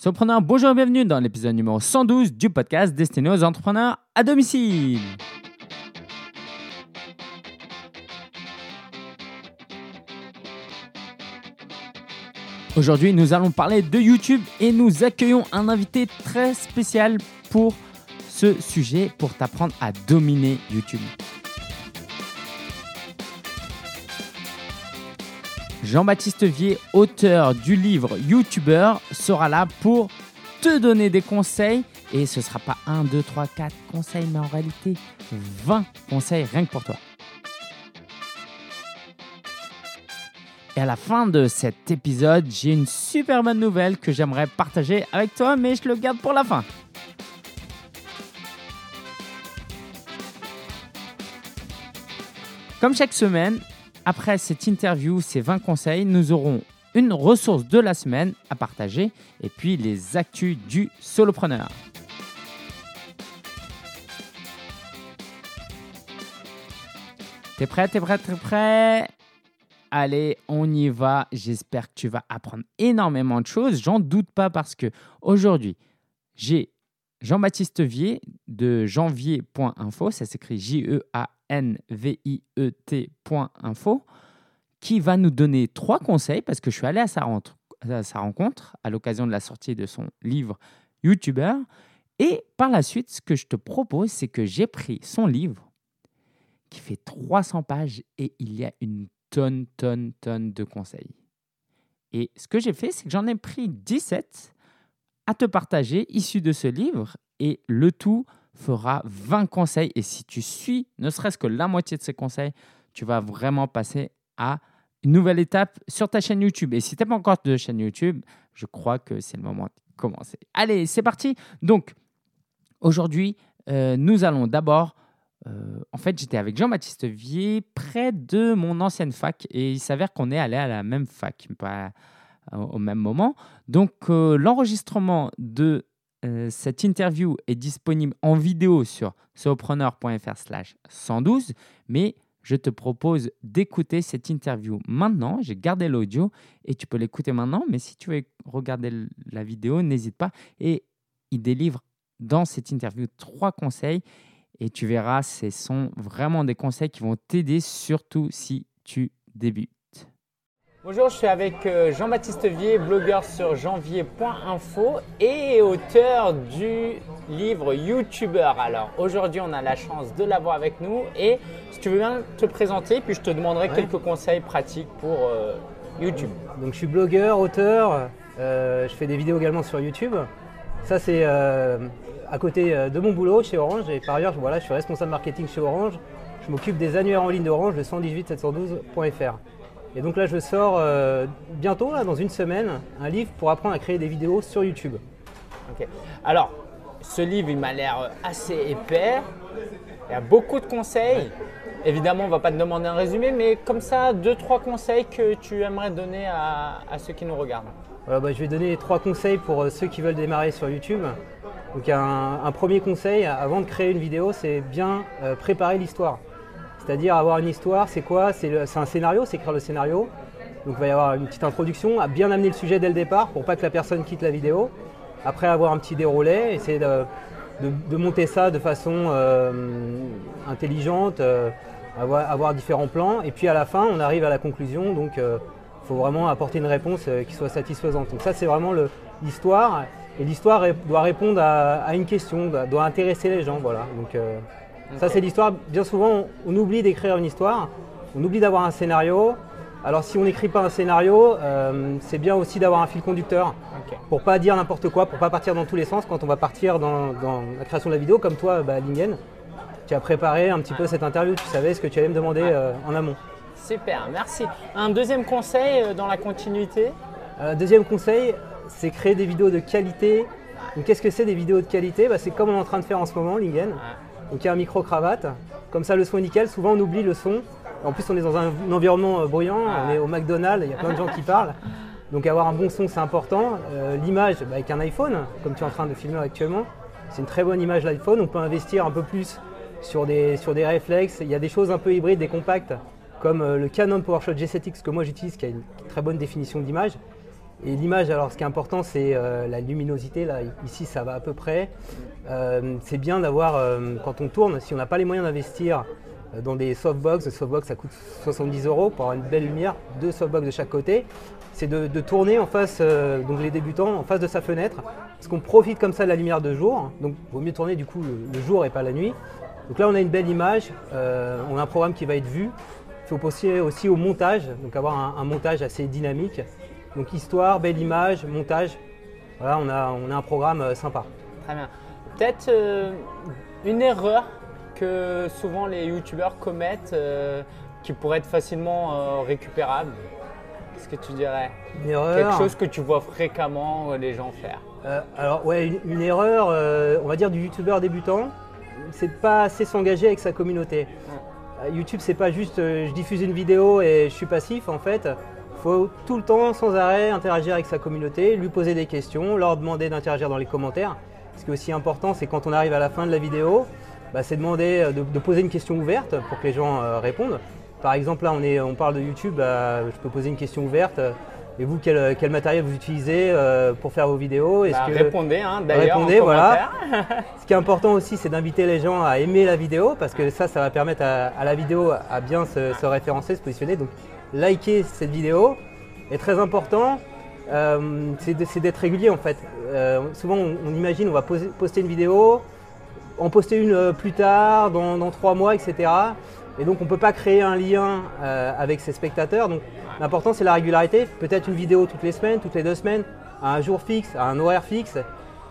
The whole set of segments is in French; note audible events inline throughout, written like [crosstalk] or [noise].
Surpreneur, bonjour et bienvenue dans l'épisode numéro 112 du podcast destiné aux entrepreneurs à domicile. Aujourd'hui, nous allons parler de YouTube et nous accueillons un invité très spécial pour ce sujet, pour t'apprendre à dominer YouTube. Jean-Baptiste Vier, auteur du livre YouTuber, sera là pour te donner des conseils. Et ce ne sera pas 1, 2, 3, 4 conseils, mais en réalité 20 conseils rien que pour toi. Et à la fin de cet épisode, j'ai une super bonne nouvelle que j'aimerais partager avec toi, mais je le garde pour la fin. Comme chaque semaine, après cette interview, ces 20 conseils, nous aurons une ressource de la semaine à partager et puis les actus du solopreneur. T'es prêt, t'es prêt, t'es prêt? Allez, on y va. J'espère que tu vas apprendre énormément de choses. J'en doute pas parce que aujourd'hui, j'ai Jean-Baptiste Vier de janvier.info, ça s'écrit J-E-A-N-V-I-E-T.info, qui va nous donner trois conseils parce que je suis allé à sa, à sa rencontre à l'occasion de la sortie de son livre YouTuber. Et par la suite, ce que je te propose, c'est que j'ai pris son livre qui fait 300 pages et il y a une tonne, tonne, tonne de conseils. Et ce que j'ai fait, c'est que j'en ai pris 17 à te partager issus de ce livre et le tout fera 20 conseils. Et si tu suis ne serait-ce que la moitié de ces conseils, tu vas vraiment passer à une nouvelle étape sur ta chaîne YouTube. Et si tu pas encore de chaîne YouTube, je crois que c'est le moment de commencer. Allez, c'est parti. Donc, aujourd'hui, euh, nous allons d'abord euh, en fait, j'étais avec Jean-Baptiste Vier près de mon ancienne fac et il s'avère qu'on est allé à la même fac, au même moment. Donc, euh, l'enregistrement de euh, cette interview est disponible en vidéo sur solopreneur.fr slash 112, mais je te propose d'écouter cette interview maintenant. J'ai gardé l'audio et tu peux l'écouter maintenant, mais si tu veux regarder la vidéo, n'hésite pas. Et il délivre dans cette interview trois conseils et tu verras, ce sont vraiment des conseils qui vont t'aider, surtout si tu débutes. Bonjour, je suis avec euh, Jean-Baptiste Vier, blogueur sur janvier.info et auteur du livre YouTuber. Alors aujourd'hui, on a la chance de l'avoir avec nous et si tu veux bien te présenter, puis je te demanderai quelques conseils pratiques pour euh, YouTube. Donc je suis blogueur, auteur, euh, je fais des vidéos également sur YouTube. Ça c'est à côté de mon boulot chez Orange. Et par ailleurs, voilà, je suis responsable marketing chez Orange. Je m'occupe des annuaires en ligne d'Orange, le 118-712.fr. Et donc là, je sors euh, bientôt, là, dans une semaine, un livre pour apprendre à créer des vidéos sur YouTube. Ok. Alors, ce livre, il m'a l'air assez épais. Il y a beaucoup de conseils. Évidemment, on ne va pas te demander un résumé, mais comme ça, deux, trois conseils que tu aimerais donner à, ceux qui nous regardent. Voilà, bah, je vais donner trois conseils pour euh, ceux qui veulent démarrer sur YouTube. Donc un, premier conseil avant de créer une vidéo, c'est bien euh, préparer l'histoire. C'est-à-dire avoir une histoire, c'est quoi? C'est un scénario, c'est écrire le scénario. Donc il va y avoir une petite introduction, à bien amener le sujet dès le départ pour pas que la personne quitte la vidéo. Après avoir un petit déroulé, essayer de, monter ça de façon euh, intelligente, euh, avoir, différents plans. Et puis à la fin, on arrive à la conclusion. Donc il faut vraiment apporter une réponse qui soit satisfaisante. Donc ça c'est vraiment l'histoire. Et l'histoire doit répondre à, une question, doit, intéresser les gens. Voilà. Donc, euh, Ça, c'est l'histoire. Bien souvent, on, oublie d'écrire une histoire, on oublie d'avoir un scénario. Alors, si on n'écrit pas un scénario, euh, c'est bien aussi d'avoir un fil conducteur pour pas dire n'importe quoi, pour pas partir dans tous les sens quand on va partir dans, la création de la vidéo. Comme toi, bah, Lingen, tu as préparé un petit peu cette interview, tu savais ce que tu allais me demander euh, en amont. Super, merci. Un deuxième conseil dans la continuité? Deuxième conseil, c'est créer des vidéos de qualité. Qu'est-ce que c'est des vidéos de qualité? Bah, C'est comme on est en train de faire en ce moment, Lingen. Donc il y a un micro-cravate. Comme ça, le son est nickel. Souvent, on oublie le son. En plus, on est dans un, environnement euh, bruyant. On est au McDonald's, il y a plein de gens qui parlent. Donc avoir un bon son, c'est important. Euh, l'image, bah, avec un iPhone, comme tu es en train de filmer actuellement, c'est une très bonne image l'iPhone. On peut investir un peu plus sur des, sur des réflexes. Il y a des choses un peu hybrides, des compacts, comme euh, le Canon PowerShot G7X que moi j'utilise, qui a une très bonne définition d'image. Et l'image, alors ce qui est important, c'est euh, la luminosité. Là, ici, ça va à peu près. Euh, c'est bien d'avoir, euh, quand on tourne, si on n'a pas les moyens d'investir dans des softbox, le softbox ça coûte 70 euros pour avoir une belle lumière, deux softbox de chaque côté, c'est de, tourner en face, donc les débutants, en face de sa fenêtre, parce qu'on profite comme ça de la lumière de jour. Donc, il vaut mieux tourner du coup le, jour et pas la nuit. Donc là, on a une belle image, on a un programme qui va être vu. Il faut penser aussi au montage, donc avoir un montage assez dynamique. Donc histoire, belle image, montage. Voilà, on a, on a un programme euh, sympa. Très bien. Peut-être euh, une erreur que souvent les youtubeurs commettent euh, qui pourrait être facilement récupérable. Qu'est-ce que tu dirais? Une erreur. Quelque chose que tu vois fréquemment les gens faire. alors ouais, une, erreur, on va dire du youtubeur débutant, c'est de pas assez s'engager avec sa communauté. YouTube, c'est pas juste je diffuse une vidéo et je suis passif en fait. Il faut tout le temps, sans arrêt, interagir avec sa communauté, lui poser des questions, leur demander d'interagir dans les commentaires. Ce qui est aussi important, c'est quand on arrive à la fin de la vidéo, bah, c'est demander euh, de, poser une question ouverte pour que les gens euh, répondent. Par exemple, là, on, est, on parle de YouTube, bah, je peux poser une question ouverte. Et vous, quel, matériel vous utilisez euh, pour faire vos vidéos? Bah, Répondez, hein, d'ailleurs. Répondez, voilà. Ce qui est important aussi, c'est d'inviter les gens à aimer la vidéo, parce que ça, ça va permettre à, la vidéo à bien se, se référencer, se positionner. Donc, liker cette vidéo est très important. Euh, c'est d'être régulier en fait. Euh, souvent on, imagine on va poster une vidéo, en poster une euh, plus tard, dans, trois mois, etc. Et donc on ne peut pas créer un lien avec ses spectateurs. Donc l'important c'est la régularité. Peut-être une vidéo toutes les semaines, toutes les deux semaines, à un jour fixe, à un horaire fixe.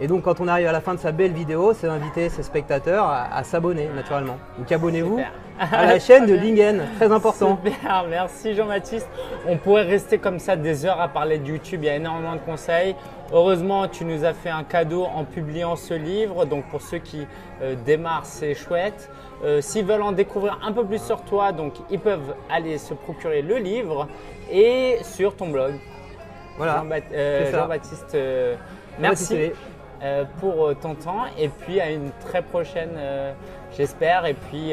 Et donc quand on arrive à la fin de sa belle vidéo, c'est d'inviter ses spectateurs à, s'abonner naturellement. Donc abonnez-vous à [laughs] la chaîne de Lingen, très important. Super, merci Jean-Baptiste. On pourrait rester comme ça des heures à parler de YouTube, il y a énormément de conseils. Heureusement, tu nous as fait un cadeau en publiant ce livre, donc pour ceux qui euh, démarrent, c'est chouette. Euh, s'ils veulent en découvrir un peu plus sur toi, donc ils peuvent aller se procurer le livre et sur ton blog. Voilà. Euh, Jean-Baptiste, merci. Euh, pour euh, ton temps et puis à une très prochaine, euh, j'espère. Et puis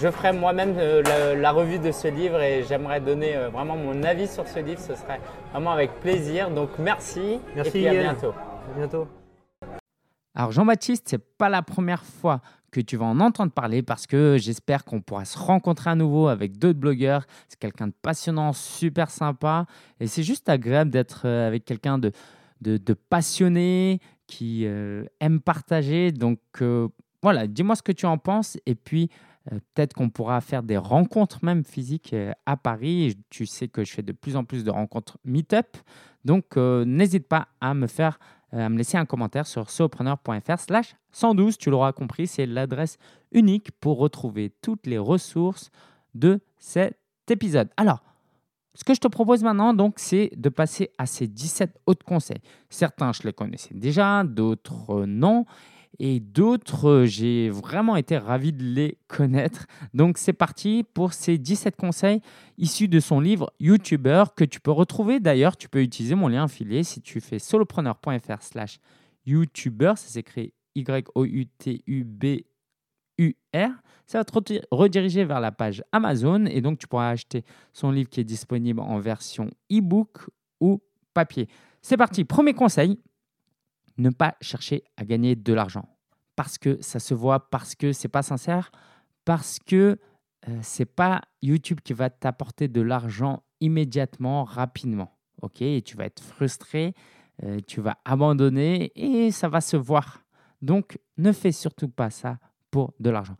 je ferai moi-même la, revue de ce livre et j'aimerais donner vraiment mon avis sur ce livre. Ce serait vraiment avec plaisir. Donc merci, merci et à bientôt. À bientôt. Alors Jean-Baptiste, c'est pas la première fois que tu vas en entendre parler parce que j'espère qu'on pourra se rencontrer à nouveau avec d'autres blogueurs. C'est quelqu'un de passionnant, super sympa et c'est juste agréable d'être avec quelqu'un de, de, de, passionné qui euh, aime partager. Donc euh, voilà, dis-moi ce que tu en penses et puis euh, peut-être qu'on pourra faire des rencontres même physiques à Paris. Tu sais que je fais de plus en plus de rencontres meet-up. Donc n'hésite pas à me faire à me laisser un commentaire sur sopreneur.fr slash 112. Tu l'auras compris, c'est l'adresse unique pour retrouver toutes les ressources de cet épisode. Alors, ce que je te propose maintenant, donc, c'est de passer à ces 17 autres conseils. Certains, je les connaissais déjà, d'autres non. Et d'autres, j'ai vraiment été ravi de les connaître. Donc, c'est parti pour ces 17 conseils issus de son livre YouTuber que tu peux retrouver. D'ailleurs, tu peux utiliser mon lien affilié si tu fais solopreneur.fr slash YouTuber. Ça s'écrit Y-O-U-T-U-B UR, ça va te rediriger vers la page Amazon et donc tu pourras acheter son livre qui est disponible en version e-book ou papier. C'est parti, premier conseil, ne pas chercher à gagner de l'argent parce que ça se voit, parce que c'est pas sincère, parce que euh, c'est pas YouTube qui va t'apporter de l'argent immédiatement, rapidement. Ok, et tu vas être frustré, euh, tu vas abandonner et ça va se voir. Donc, ne fais surtout pas ça pour de l'argent.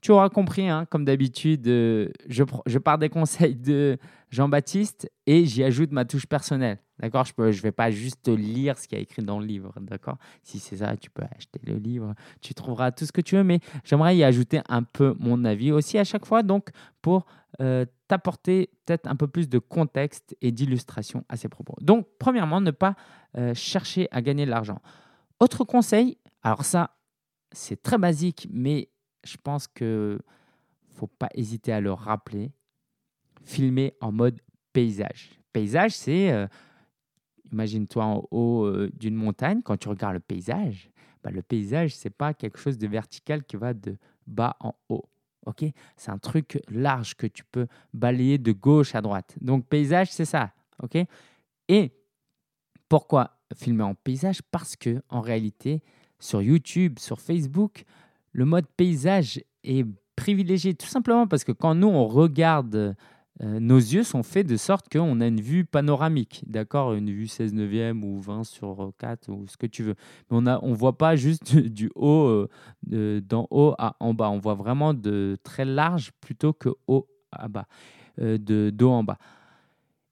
Tu auras compris, hein, comme d'habitude, euh, je, je pars des conseils de Jean-Baptiste et j'y ajoute ma touche personnelle. D'accord? Je ne je vais pas juste lire ce qu'il y a écrit dans le livre. D'accord? Si c'est ça, tu peux acheter le livre. Tu trouveras tout ce que tu veux, mais j'aimerais y ajouter un peu mon avis aussi à chaque fois, donc pour euh, t'apporter peut-être un peu plus de contexte et d'illustration à ces propos. Donc, premièrement, ne pas euh, chercher à gagner de l'argent. Autre conseil, alors ça, c'est très basique, mais je pense que faut pas hésiter à le rappeler. Filmer en mode paysage. Paysage, c'est, euh, imagine-toi en haut euh, d'une montagne, quand tu regardes le paysage, bah, le paysage, c'est pas quelque chose de vertical qui va de bas en haut. ok? C'est un truc large que tu peux balayer de gauche à droite. Donc paysage, c'est ça. ok? Et Pourquoi filmer en paysage? Parce que en réalité, sur YouTube, sur Facebook, le mode paysage est privilégié tout simplement parce que quand nous on regarde euh, nos yeux sont faits de sorte qu'on a une vue panoramique, d'accord Une vue 16 neuvième ou 20 sur 4 ou ce que tu veux. Mais on ne on voit pas juste [laughs] du haut, euh, d'en haut à en bas. On voit vraiment de très large plutôt que haut à bas, euh, de d'eau en bas.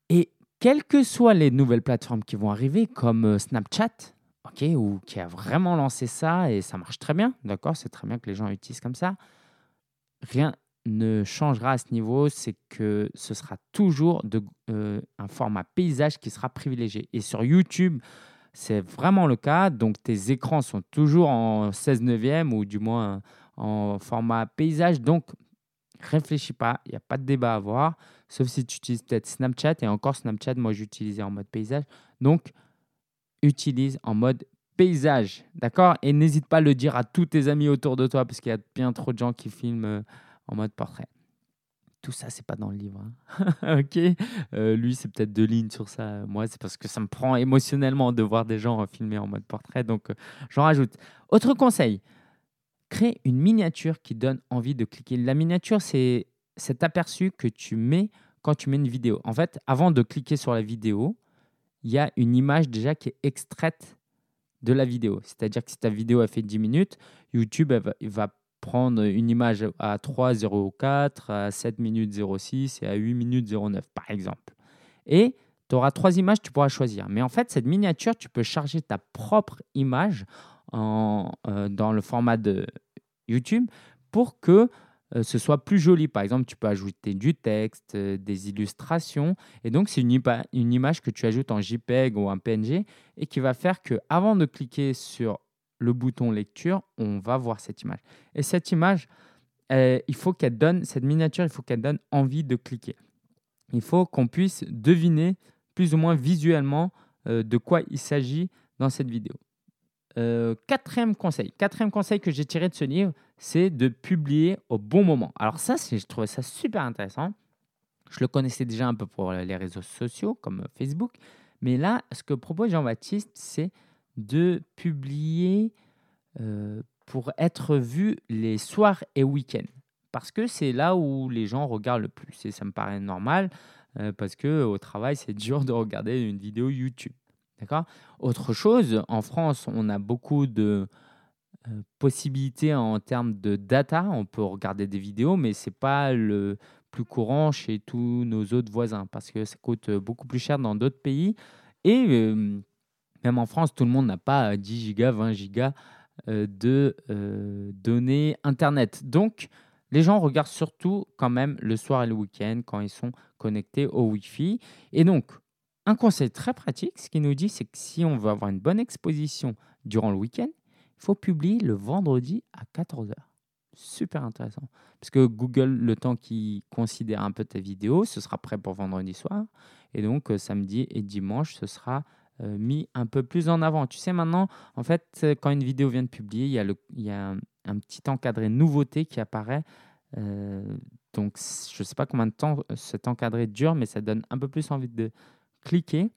Et quelles que soient les nouvelles plateformes qui vont arriver, comme Snapchat, ok, ou qui a vraiment lancé ça et ça marche très bien, d'accord? C'est très bien que les gens utilisent comme ça. Rien, ne changera à ce niveau, c'est que ce sera toujours de, euh, un format paysage qui sera privilégié. Et sur YouTube, c'est vraiment le cas. Donc tes écrans sont toujours en 16 neuvième ou du moins en format paysage. Donc réfléchis pas, il n'y a pas de débat à avoir, sauf si tu utilises peut-être Snapchat. Et encore Snapchat, moi j'utilisais en mode paysage. Donc utilise en mode paysage, d'accord? Et n'hésite pas à le dire à tous tes amis autour de toi parce qu'il y a bien trop de gens qui filment euh, en mode portrait. Tout ça, c'est pas dans le livre. Hein. [laughs] ok? Euh, Lui, c'est peut-être deux lignes sur ça. Moi, c'est parce que ça me prend émotionnellement de voir des gens filmer en mode portrait. Donc, euh, j'en rajoute. Autre conseil crée une miniature qui donne envie de cliquer. La miniature, c'est cet aperçu que tu mets quand tu mets une vidéo. En fait, avant de cliquer sur la vidéo, il y a une image déjà qui est extraite de la vidéo. C'est-à-dire que si ta vidéo a fait 10 minutes, YouTube va, va prendre une image à 3,04, à 7 minutes 06 et à 8 minutes 09, par exemple. Et tu auras trois images, tu pourras choisir. Mais en fait, cette miniature, tu peux charger ta propre image en, euh, dans le format de YouTube pour que ce soit plus joli. Par exemple, tu peux ajouter du texte, euh, des illustrations. Et donc, c'est une, une image que tu ajoutes en JPEG ou en PNG et qui va faire que avant de cliquer sur le bouton lecture, on va voir cette image. Et cette image, euh, il faut qu'elle donne, cette miniature, il faut qu'elle donne envie de cliquer. Il faut qu'on puisse deviner plus ou moins visuellement euh, de quoi il s'agit dans cette vidéo. Euh, quatrième conseil, quatrième conseil que j'ai tiré de ce livre, c'est de publier au bon moment. Alors ça, je trouvais ça super intéressant. Je le connaissais déjà un peu pour les réseaux sociaux comme Facebook, mais là, ce que propose Jean-Baptiste, c'est de publier euh, pour être vu les soirs et week-ends. Parce que c'est là où les gens regardent le plus. Et ça me paraît normal euh, parce que au travail, c'est dur de regarder une vidéo YouTube. D'accord? Autre chose, en France, on a beaucoup de possibilités en termes de data. On peut regarder des vidéos, mais ce n'est pas le plus courant chez tous nos autres voisins parce que ça coûte beaucoup plus cher dans d'autres pays. Et même en France, tout le monde n'a pas 10 euh, gigas, 20 gigas euh, de euh, données Internet. Donc, les gens regardent surtout quand même le soir et le week-end quand ils sont connectés au Wi-Fi. Et donc, un conseil très pratique, ce qu'il nous dit, c'est que si on veut avoir une bonne exposition durant le week-end, faut publier le vendredi à 14h. Super intéressant. Parce que Google, le temps qu'il considère un peu ta vidéo, ce sera prêt pour vendredi soir. Et donc, samedi et dimanche, ce sera euh, mis un peu plus en avant. Tu sais, maintenant, en fait, euh, quand une vidéo vient de publier, il y a, le, il y a un, petit encadré nouveauté qui apparaît. Euh, donc, je ne sais pas combien de temps cet encadré dure, mais ça donne un peu plus envie de cliquer.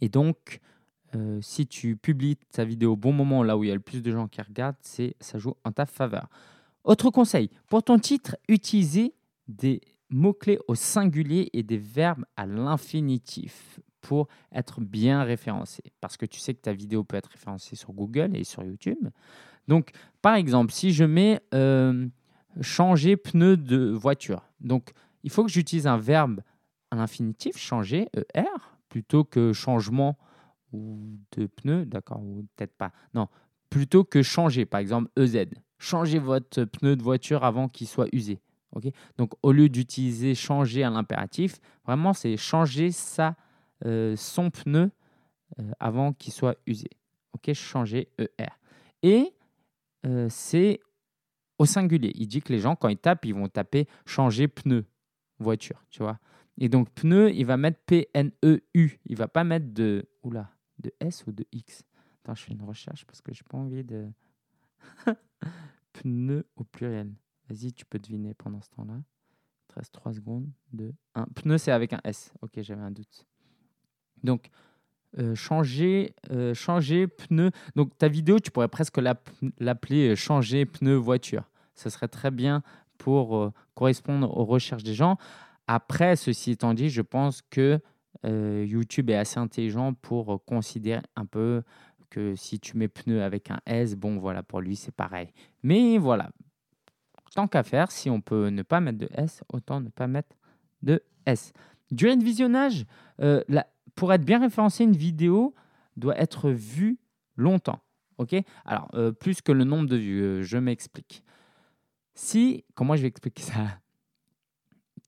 Et donc, si tu publies ta vidéo au bon moment, là où il y a le plus de gens qui regardent, c'est ça joue en ta faveur. Autre conseil, pour ton titre, utilisez des mots-clés au singulier et des verbes à l'infinitif pour être bien référencé. Parce que tu sais que ta vidéo peut être référencée sur Google et sur YouTube. Donc, par exemple, si je mets euh, changer pneu de voiture, donc il faut que j'utilise un verbe à l'infinitif, changer, ER, plutôt que changement de pneu, d'accord, ou peut-être pas. Non, plutôt que changer, par exemple, EZ. Changez votre pneu de voiture avant qu'il soit usé. ok? Donc, au lieu d'utiliser changer à l'impératif, vraiment, c'est changer sa euh, son pneu euh, avant qu'il soit usé. Ok, changer ER. Et euh, c'est au singulier. Il dit que les gens, quand ils tapent, ils vont taper changer pneu voiture, tu vois? Et donc pneu, il va mettre P-N-E-U. Il va pas mettre de oula, de S ou de X? Attends, je fais une recherche parce que j'ai pas envie de [laughs] pneu au pluriel. Vas-y, tu peux deviner pendant ce temps-là. 13 3 secondes. De 1. Pneu, c'est avec un S. Ok, j'avais un doute. Donc, euh, changer, euh, changer pneu. Donc ta vidéo, tu pourrais presque l'app- l'appeler euh, changer pneu voiture. Ça serait très bien pour correspondre aux recherches des gens. Après, ceci étant dit, je pense que euh, YouTube est assez intelligent pour considérer un peu que si tu mets pneu avec un S, bon voilà, pour lui c'est pareil. Mais voilà, tant qu'à faire, si on peut ne pas mettre de S, autant ne pas mettre de S. Durée de visionnage, euh, la- pour être bien référencé, une vidéo doit être vue longtemps. Ok? Alors, euh, plus que le nombre de vues, je m'explique. Si, comment je vais expliquer ça?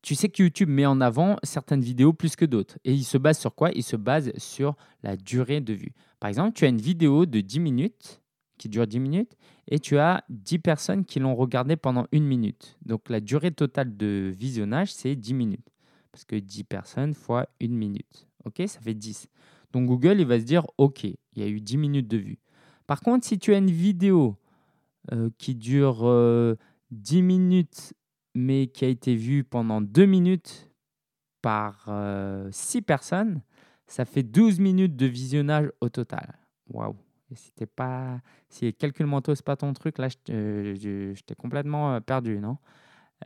Tu sais que YouTube met en avant certaines vidéos plus que d'autres. Et il se base sur quoi? Il se base sur la durée de vue. Par exemple, tu as une vidéo de 10 minutes qui dure 10 minutes et tu as 10 personnes qui l'ont regardée pendant une minute. Donc la durée totale de visionnage, c'est 10 minutes. Parce que 10 personnes fois une minute. OK? Ça fait 10. Donc Google, il va se dire, OK, il y a eu 10 minutes de vue. Par contre, si tu as une vidéo euh, qui dure euh, 10 minutes, mais qui a été vue pendant 2 minutes par 6 personnes, ça fait 12 minutes de visionnage au total. Waouh si pas, si les calculs mentaux c'est pas ton truc, là, je je t'ai complètement euh, perdu, non?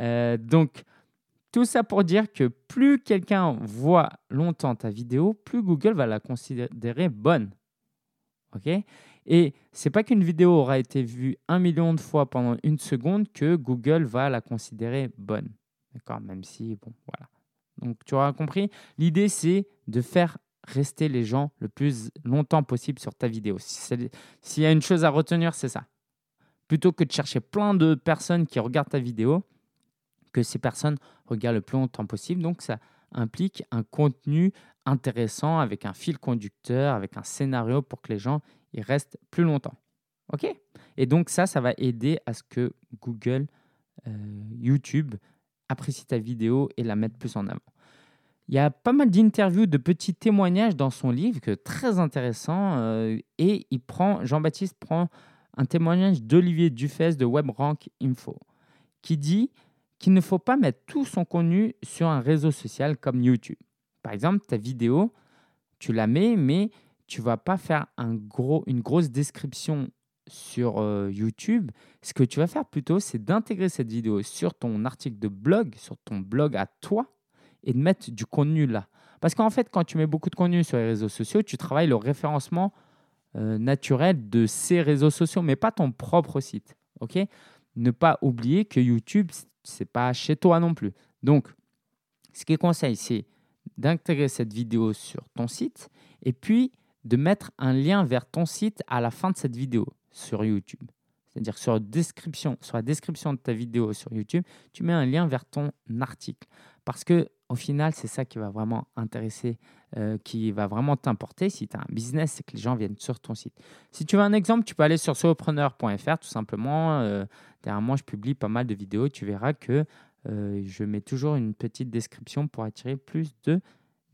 Euh, Donc, tout ça pour dire que plus quelqu'un voit longtemps ta vidéo, plus Google va la considérer bonne. OK? Et c'est pas qu'une vidéo aura été vue un million de fois pendant une seconde que Google va la considérer bonne. D'accord Même si, bon, voilà. Donc, tu auras compris. L'idée, c'est de faire rester les gens le plus longtemps possible sur ta vidéo. S'il y a une chose à retenir, c'est ça. Plutôt que de chercher plein de personnes qui regardent ta vidéo, que ces personnes regardent le plus longtemps possible. Donc, ça implique un contenu intéressant avec un fil conducteur, avec un scénario pour que les gens y restent plus longtemps. OK? Et donc, ça, ça va aider à ce que Google, euh, YouTube apprécie ta vidéo et la mette plus en avant. Il y a pas mal d'interviews, de petits témoignages dans son livre, que très intéressant. euh, et il prend, Jean-Baptiste prend un témoignage d'Olivier Dufès de WebRank Info, qui dit qu'il ne faut pas mettre tout son contenu sur un réseau social comme YouTube. Par exemple, ta vidéo, tu la mets, mais tu vas pas faire un gros, une grosse description sur euh, YouTube. Ce que tu vas faire plutôt, c'est d'intégrer cette vidéo sur ton article de blog, sur ton blog à toi, et de mettre du contenu là. Parce qu'en fait, quand tu mets beaucoup de contenu sur les réseaux sociaux, tu travailles le référencement euh, naturel de ces réseaux sociaux, mais pas ton propre site. Ne pas oublier que YouTube, c'est pas chez toi non plus. Donc, ce qu'il conseille, c'est d'intégrer cette vidéo sur ton site et puis de mettre un lien vers ton site à la fin de cette vidéo sur YouTube. C'est-à-dire sur, description, sur la description de ta vidéo sur YouTube, tu mets un lien vers ton article. Parce que au final, c'est ça qui va vraiment intéresser, euh, qui va vraiment t'importer. Si tu as un business, c'est que les gens viennent sur ton site. Si tu veux un exemple, tu peux aller sur solopreneur.fr tout simplement. Euh, derrière moi, je publie pas mal de vidéos. Tu verras que euh, je mets toujours une petite description pour attirer plus de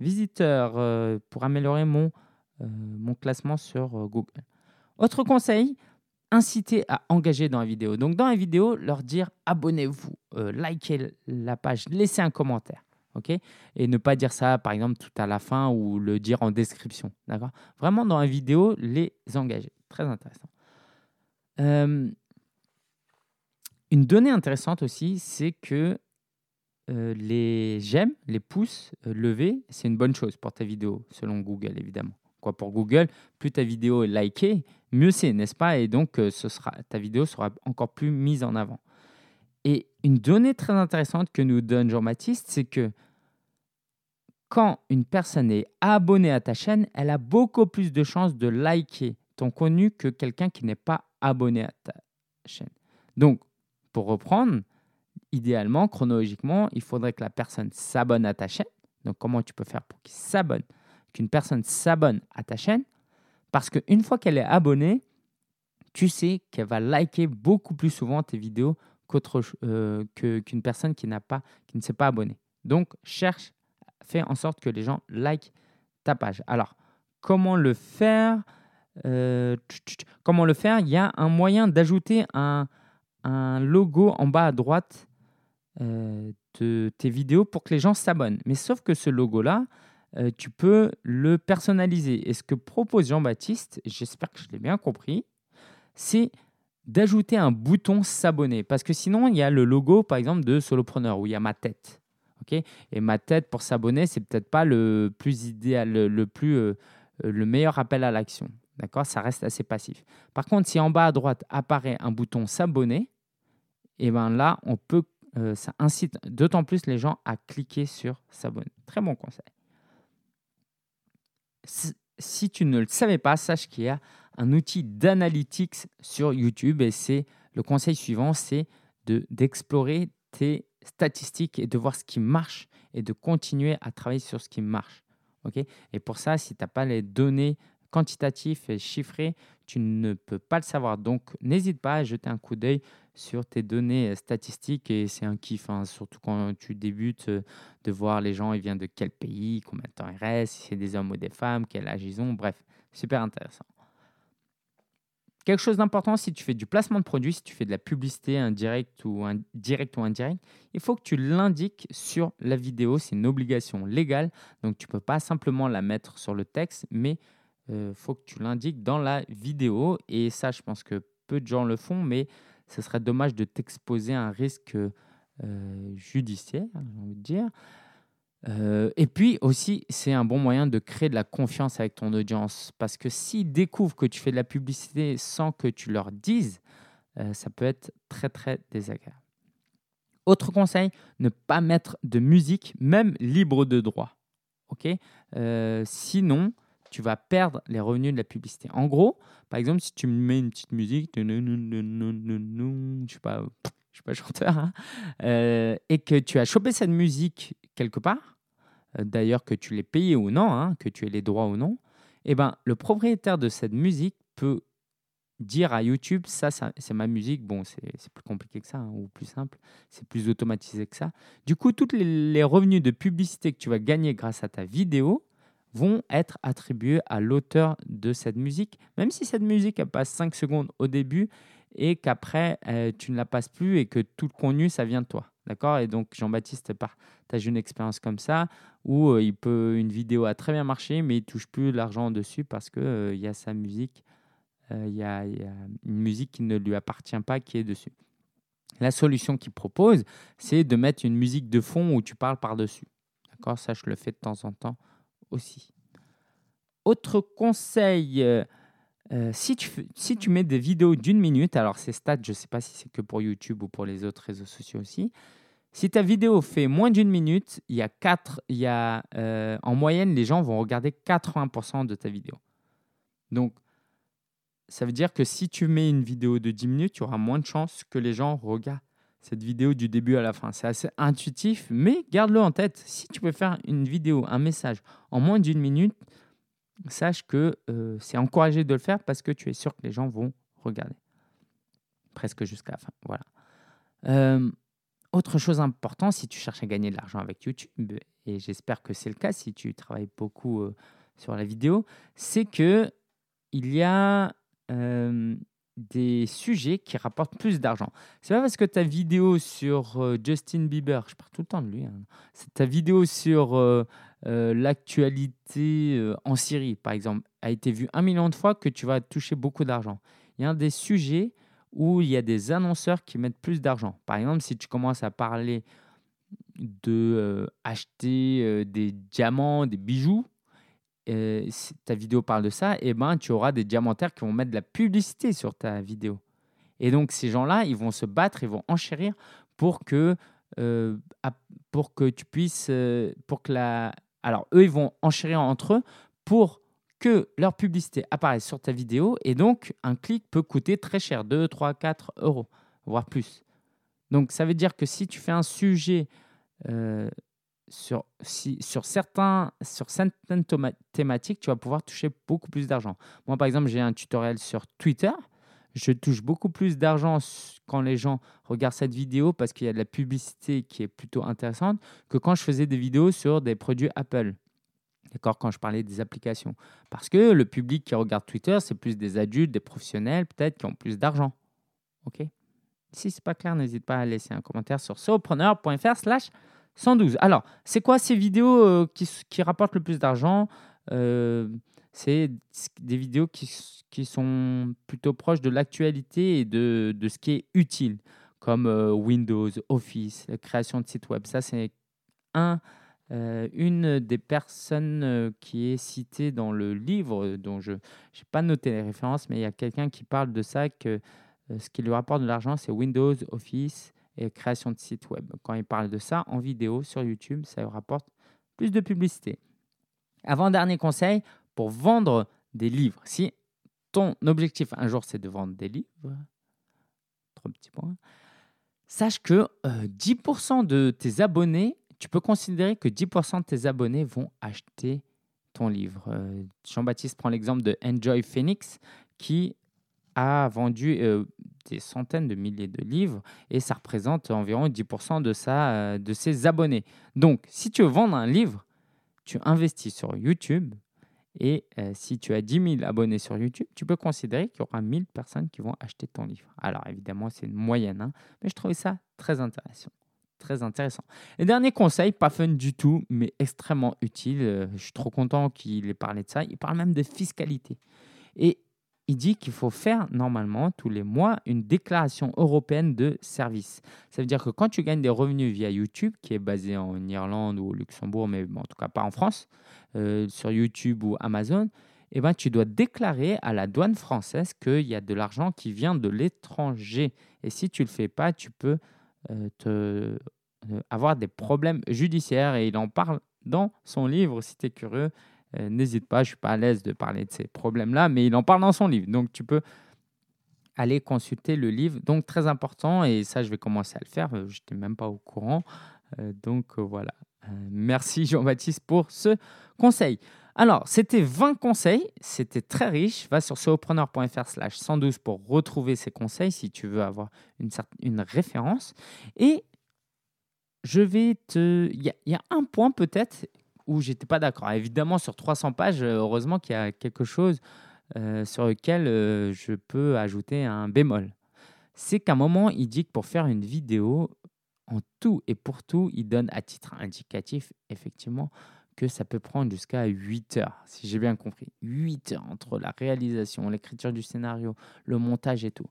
visiteurs, euh, pour améliorer mon, mon classement sur Google. Autre conseil, inciter à engager dans la vidéo. Donc dans la vidéo, leur dire abonnez-vous, likez la page, laissez un commentaire. Ok? Et ne pas dire ça, par exemple, tout à la fin ou le dire en description. D'accord? Vraiment, dans la vidéo, les engager. Très intéressant. Euh, une donnée intéressante aussi, c'est que euh, les j'aime, les pouces euh, levés, c'est une bonne chose pour ta vidéo, selon Google, évidemment. Quoi, pour Google, plus ta vidéo est likée, mieux c'est, n'est-ce pas? Et donc, euh, ce sera, ta vidéo sera encore plus mise en avant. Une donnée très intéressante que nous donne Jean-Baptiste, c'est que quand une personne est abonnée à ta chaîne, elle a beaucoup plus de chances de liker ton contenu que quelqu'un qui n'est pas abonné à ta chaîne. Donc, pour reprendre, idéalement, chronologiquement, il faudrait que la personne s'abonne à ta chaîne. Donc, comment tu peux faire pour qu'il s'abonne? Qu'une personne s'abonne à ta chaîne parce qu'une fois qu'elle est abonnée, tu sais qu'elle va liker beaucoup plus souvent tes vidéos qu'autre, euh, que, qu'une personne qui, n'a pas, qui ne s'est pas abonnée. Donc, cherche, fais en sorte que les gens likent ta page. Alors, comment le faire Euh. Comment le faire? Il y a un moyen d'ajouter un, un logo en bas à droite euh, de tes vidéos pour que les gens s'abonnent. Mais sauf que ce logo-là, tu peux le personnaliser. Et ce que propose Jean-Baptiste, j'espère que je l'ai bien compris, c'est d'ajouter un bouton s'abonner. Parce que sinon, il y a le logo, par exemple, de Solopreneur, où il y a ma tête. et ma tête, pour s'abonner, c'est peut-être pas le plus idéal, le, plus, euh, le meilleur appel à l'action. D'accord? Ça reste assez passif. Par contre, si en bas à droite apparaît un bouton s'abonner, et eh ben là, on peut, euh, ça incite d'autant plus les gens à cliquer sur s'abonner. Très bon conseil. Si tu ne le savais pas, sache qu'il y a un outil d'analytics sur YouTube et c'est le conseil suivant, c'est d'explorer tes statistiques et de voir ce qui marche et de continuer à travailler sur ce qui marche. ok? Et pour ça, si tu n'as pas les données quantitatif et chiffré, tu ne peux pas le savoir. Donc, n'hésite pas à jeter un coup d'œil sur tes données statistiques et c'est un kiff, hein, surtout quand tu débutes euh, de voir les gens, ils viennent de quel pays, combien de temps ils restent, si c'est des hommes ou des femmes, quel âge ils ont, bref, super intéressant. Quelque chose d'important, si tu fais du placement de produits, si tu fais de la publicité indirect ou, direct ou indirect, il faut que tu l'indiques sur la vidéo. C'est une obligation légale, donc tu ne peux pas simplement la mettre sur le texte, mais il euh, faut que tu l'indiques dans la vidéo. Et ça, je pense que peu de gens le font, mais ce serait dommage de t'exposer à un risque euh, judiciaire, j'ai envie de dire. Euh, et puis aussi, c'est un bon moyen de créer de la confiance avec ton audience. Parce que s'ils découvrent que tu fais de la publicité sans que tu leur dises, ça peut être très, très désagréable. Autre conseil, ne pas mettre de musique, même libre de droit. ok? Sinon, tu vas perdre les revenus de la publicité. En gros, par exemple, si tu mets une petite musique, je ne suis pas, je suis pas [laughs] chanteur, hein, euh, et que tu as chopé cette musique quelque part, euh, d'ailleurs que tu l'aies payée ou non, hein, que tu aies les droits ou non, eh ben, le propriétaire de cette musique peut dire à YouTube, ça, c'est ma musique. Bon, c'est plus compliqué que ça, hein, ou plus simple, c'est plus automatisé que ça. Du coup, tous les, revenus de publicité que tu vas gagner grâce à ta vidéo, vont être attribués à l'auteur de cette musique, même si cette musique elle passe 5 secondes au début et qu'après euh, tu ne la passes plus et que tout le contenu ça vient de toi. D'accord? Et donc Jean-Baptiste partage une expérience comme ça où euh, il peut une vidéo a très bien marché mais il touche plus l'argent dessus parce que euh, y a sa musique, il y, a une musique qui ne lui appartient pas qui est dessus. La solution qu'il propose, c'est de mettre une musique de fond où tu parles par-dessus. D'accord? Ça, je le fais de temps en temps aussi. Autre conseil, euh, si, tu, si tu mets des vidéos d'une minute, alors ces stats, je ne sais pas si c'est que pour YouTube ou pour les autres réseaux sociaux aussi, si ta vidéo fait moins d'une minute, il y a quatre, il y a, euh, en moyenne, les gens vont regarder 80% de ta vidéo. Donc, ça veut dire que si tu mets une vidéo de 10 minutes, tu auras moins de chances que les gens regardent cette vidéo du début à la fin. C'est assez intuitif, mais garde-le en tête. Si tu peux faire une vidéo, un message en moins d'une minute, sache que euh, c'est encouragé de le faire parce que tu es sûr que les gens vont regarder. Presque jusqu'à la fin. Voilà. Euh, autre chose importante, si tu cherches à gagner de l'argent avec YouTube, et j'espère que c'est le cas si tu travailles beaucoup euh, sur la vidéo, c'est que il y a des sujets qui rapportent plus d'argent. C'est pas parce que ta vidéo sur Justin Bieber, je parle tout le temps de lui, hein, c'est ta vidéo sur euh, euh, l'actualité en Syrie, par exemple, a été vue un million de fois que tu vas toucher beaucoup d'argent. Il y a des sujets où il y a des annonceurs qui mettent plus d'argent. Par exemple, si tu commences à parler de acheter des diamants, des bijoux, si ta vidéo parle de ça, et eh ben, tu auras des diamantaires qui vont mettre de la publicité sur ta vidéo. Et donc, ces gens-là, ils vont se battre, ils vont enchérir pour que, euh, pour que tu puisses. Euh, pour que. Alors, eux, ils vont enchérir entre eux pour que leur publicité apparaisse sur ta vidéo. Et donc, un clic peut coûter très cher 2, 3, 4 euros, voire plus. Donc, ça veut dire que si tu fais un sujet euh, sur, certaines thématiques, tu vas pouvoir toucher beaucoup plus d'argent. Moi, par exemple, j'ai un tutoriel sur Twitter. Je touche beaucoup plus d'argent quand les gens regardent cette vidéo parce qu'il y a de la publicité qui est plutôt intéressante que quand je faisais des vidéos sur des produits Apple. D'accord Quand je parlais des applications. Parce que le public qui regarde Twitter, c'est plus des adultes, des professionnels, peut-être, qui ont plus d'argent. OK? Si ce n'est pas clair, n'hésite pas à laisser un commentaire sur sopreneur.fr slash 112. Alors, c'est quoi ces vidéos euh, qui, rapportent le plus d'argent? Euh, C'est des vidéos qui, qui sont plutôt proches de l'actualité et de, de ce qui est utile, comme euh, Windows, Office, la création de sites web. Ça, c'est un, euh, une des personnes euh, qui est citée dans le livre, dont je n'ai pas noté les références, mais il y a quelqu'un qui parle de ça, que ce qui lui rapporte de l'argent, c'est Windows, Office et création de sites web. Quand il parle de ça en vidéo sur YouTube, ça lui rapporte plus de publicité. Avant-dernier conseil, pour vendre des livres. Si ton objectif un jour c'est de vendre des livres, trois petits sache que euh, 10% de tes abonnés, tu peux considérer que 10% de tes abonnés vont acheter ton livre. Euh, Jean-Baptiste prend l'exemple de Enjoy Phoenix qui a vendu euh, des centaines de milliers de livres et ça représente environ 10% de, sa, euh, de ses abonnés. Donc, si tu veux vendre un livre, tu investis sur YouTube et euh, si tu as 10 000 abonnés sur YouTube, tu peux considérer qu'il y aura 1000 personnes qui vont acheter ton livre. Alors évidemment, c'est une moyenne, hein, mais je trouvais ça très intéressant. Très intéressant. Et dernier conseil, pas fun du tout, mais extrêmement utile. euh, je suis trop content qu'il ait parlé de ça. Il parle même de fiscalité. Et il dit qu'il faut faire normalement tous les mois une déclaration européenne de service. Ça veut dire que quand tu gagnes des revenus via YouTube, qui est basé en Irlande ou au Luxembourg, mais en tout cas pas en France, euh, sur YouTube ou Amazon, eh ben, tu dois déclarer à la douane française qu'il y a de l'argent qui vient de l'étranger. Et si tu ne le fais pas, tu peux euh, euh, avoir des problèmes judiciaires. Et il en parle dans son livre, si tu es curieux. Euh, N'hésite pas, je ne suis pas à l'aise de parler de ces problèmes-là, mais il en parle dans son livre. Donc tu peux aller consulter le livre. Donc très important, et ça je vais commencer à le faire, euh, je n'étais même pas au courant. Euh, donc voilà. Merci Jean-Baptiste pour ce conseil. Alors, c'était 20 conseils, c'était très riche. Va sur solopreneur.fr slash 112 pour retrouver ces conseils si tu veux avoir une, une référence. Et je vais te... Il y a un point peut-être où j'étais pas d'accord. Évidemment, sur 300 pages, euh, heureusement qu'il y a quelque chose euh, sur lequel euh, je peux ajouter un bémol. C'est qu'à un moment, il dit que pour faire une vidéo, en tout et pour tout, il donne à titre indicatif, effectivement, que ça peut prendre jusqu'à 8 heures, si j'ai bien compris. 8 heures entre la réalisation, l'écriture du scénario, le montage et tout.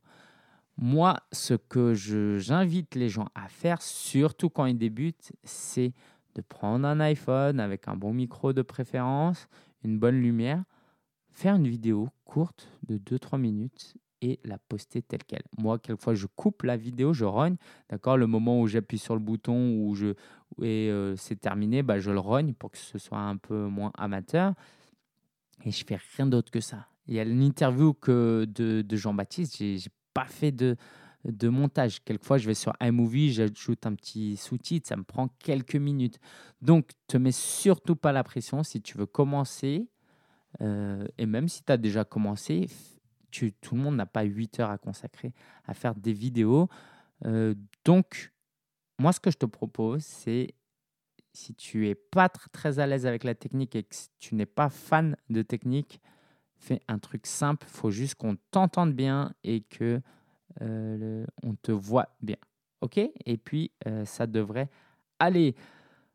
Moi, ce que j'invite les gens à faire, surtout quand ils débutent, c'est de prendre un iPhone avec un bon micro de préférence, une bonne lumière, faire une vidéo courte de 2-3 minutes et la poster telle qu'elle. Moi, quelquefois, je coupe la vidéo, je rogne, d'accord Le moment où j'appuie sur le bouton où je, et euh, c'est terminé, bah, je le rogne pour que ce soit un peu moins amateur. Et je fais rien d'autre que ça. Il y a une interview que de, de Jean-Baptiste, j'ai pas fait de, de montage. Quelquefois, je vais sur iMovie, j'ajoute un petit sous-titre, ça me prend quelques minutes. Donc, te mets surtout pas la pression si tu veux commencer. euh, et même si tu as déjà commencé, tu, tout le monde n'a pas 8 heures à consacrer à faire des vidéos. Euh, donc, moi, ce que je te propose, c'est si tu es pas tr- très à l'aise avec la technique et que tu n'es pas fan de technique, fais un truc simple. Il faut juste qu'on t'entende bien et que le- on te voit bien. OK? Et puis, euh, ça devrait aller.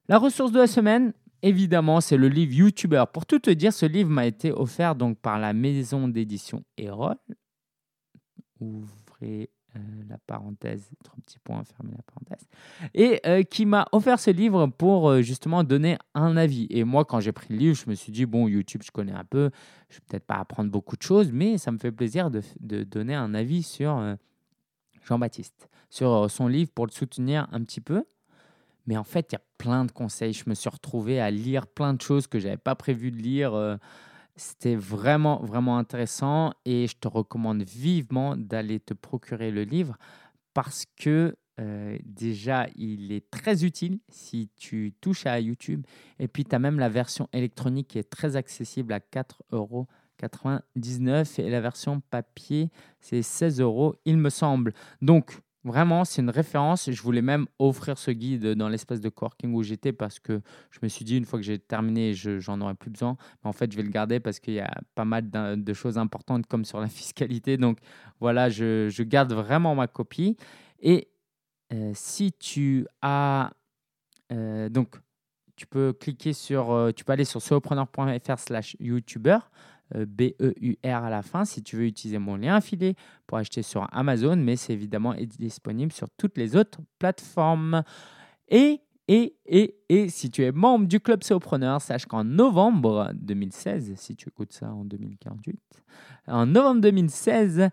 La ressource de la semaine, évidemment, c'est le livre YouTuber. Pour tout te dire, ce livre m'a été offert donc par la maison d'édition Erol. Ouvrez euh, la parenthèse, trois petits points, fermez la parenthèse. Et euh, qui m'a offert ce livre pour euh, justement donner un avis. Et moi, quand j'ai pris le livre, je me suis dit, bon, YouTube, je connais un peu, je vais peut-être pas apprendre beaucoup de choses, mais ça me fait plaisir de, de donner un avis sur Jean-Baptiste, sur son livre pour le soutenir un petit peu. Mais en fait, il y a plein de conseils. Je me suis retrouvé à lire plein de choses que je n'avais pas prévu de lire. C'était vraiment, vraiment intéressant et je te recommande vivement d'aller te procurer le livre parce que euh, déjà, il est très utile si tu touches à YouTube. Et puis, tu as même la version électronique qui est très accessible à 4,99 euros. Et la version papier, c'est 16 euros, il me semble. Donc, vraiment, c'est une référence. Je voulais même offrir ce guide dans l'espace de coworking où j'étais parce que je me suis dit, une fois que j'ai terminé, je- j'en aurais plus besoin. Mais en fait, je vais le garder parce qu'il y a pas mal de choses importantes comme sur la [laughs] fiscalité. Donc, voilà, je, garde vraiment ma copie. Et euh, si tu as Euh, donc, tu peux cliquer sur, euh, tu peux aller sur solopreneur.fr slash YouTuber, euh, B-E-U-R à la fin, si tu veux utiliser mon lien affilié pour acheter sur Amazon, mais c'est évidemment disponible sur toutes les autres plateformes. Et, et, et, et, si tu es membre du Club Solopreneur, sache qu'en novembre 2016, si tu écoutes ça en 2048, en novembre 2016,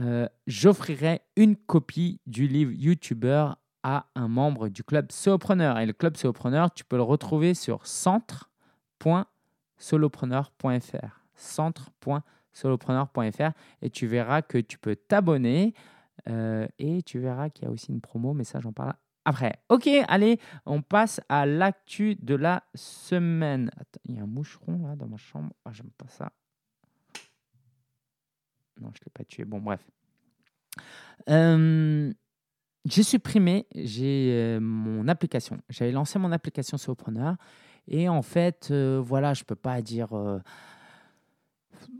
euh, j'offrirai une copie du livre YouTuber à un membre du club Solopreneur. Et le club Solopreneur, tu peux le retrouver sur centre.solopreneur.fr. Centre.solopreneur.fr et tu verras que tu peux t'abonner euh, et tu verras qu'il y a aussi une promo, mais ça j'en parle après. Ok, allez, on passe à l'actu de la semaine. Il y a un moucheron là dans ma chambre. Ah, j'aime pas ça. Non, je ne l'ai pas tué. Bon, bref. Euh, j'ai supprimé j'ai euh, mon application. J'avais lancé mon application Solopreneur et en fait, voilà, je peux pas dire,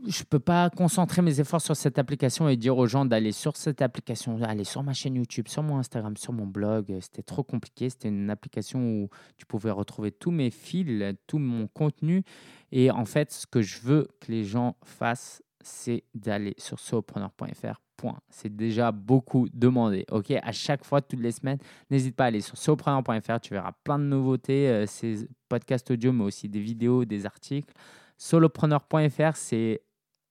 je peux pas concentrer mes efforts sur cette application et dire aux gens d'aller sur cette application, aller sur ma chaîne YouTube, sur mon Instagram, sur mon blog. C'était trop compliqué. C'était une application où tu pouvais retrouver tous mes fils, tout mon contenu. Et en fait, ce que je veux que les gens fassent, c'est d'aller sur solopreneur.fr. C'est déjà beaucoup demandé. Ok, à chaque fois, toutes les semaines, n'hésite pas à aller sur solopreneur.fr. Tu verras plein de nouveautés, euh, ces podcasts audio, mais aussi des vidéos, des articles. Solopreneur.fr, c'est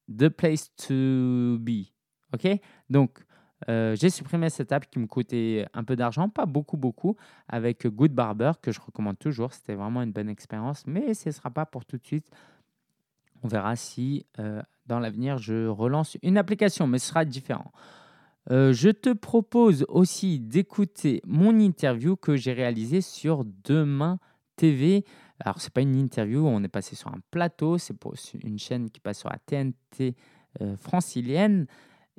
the place to be. Ok, donc euh, j'ai supprimé cette app qui me coûtait un peu d'argent, pas beaucoup, beaucoup, avec Good Barber, que je recommande toujours. C'était vraiment une bonne expérience, mais ce ne sera pas pour tout de suite. On verra si euh, dans l'avenir je relance une application, mais ce sera différent. Euh, je te propose aussi d'écouter mon interview que j'ai réalisée sur Demain TV. Alors, ce n'est pas une interview, on est passé sur un plateau, c'est pour une chaîne qui passe sur la TNT euh, francilienne.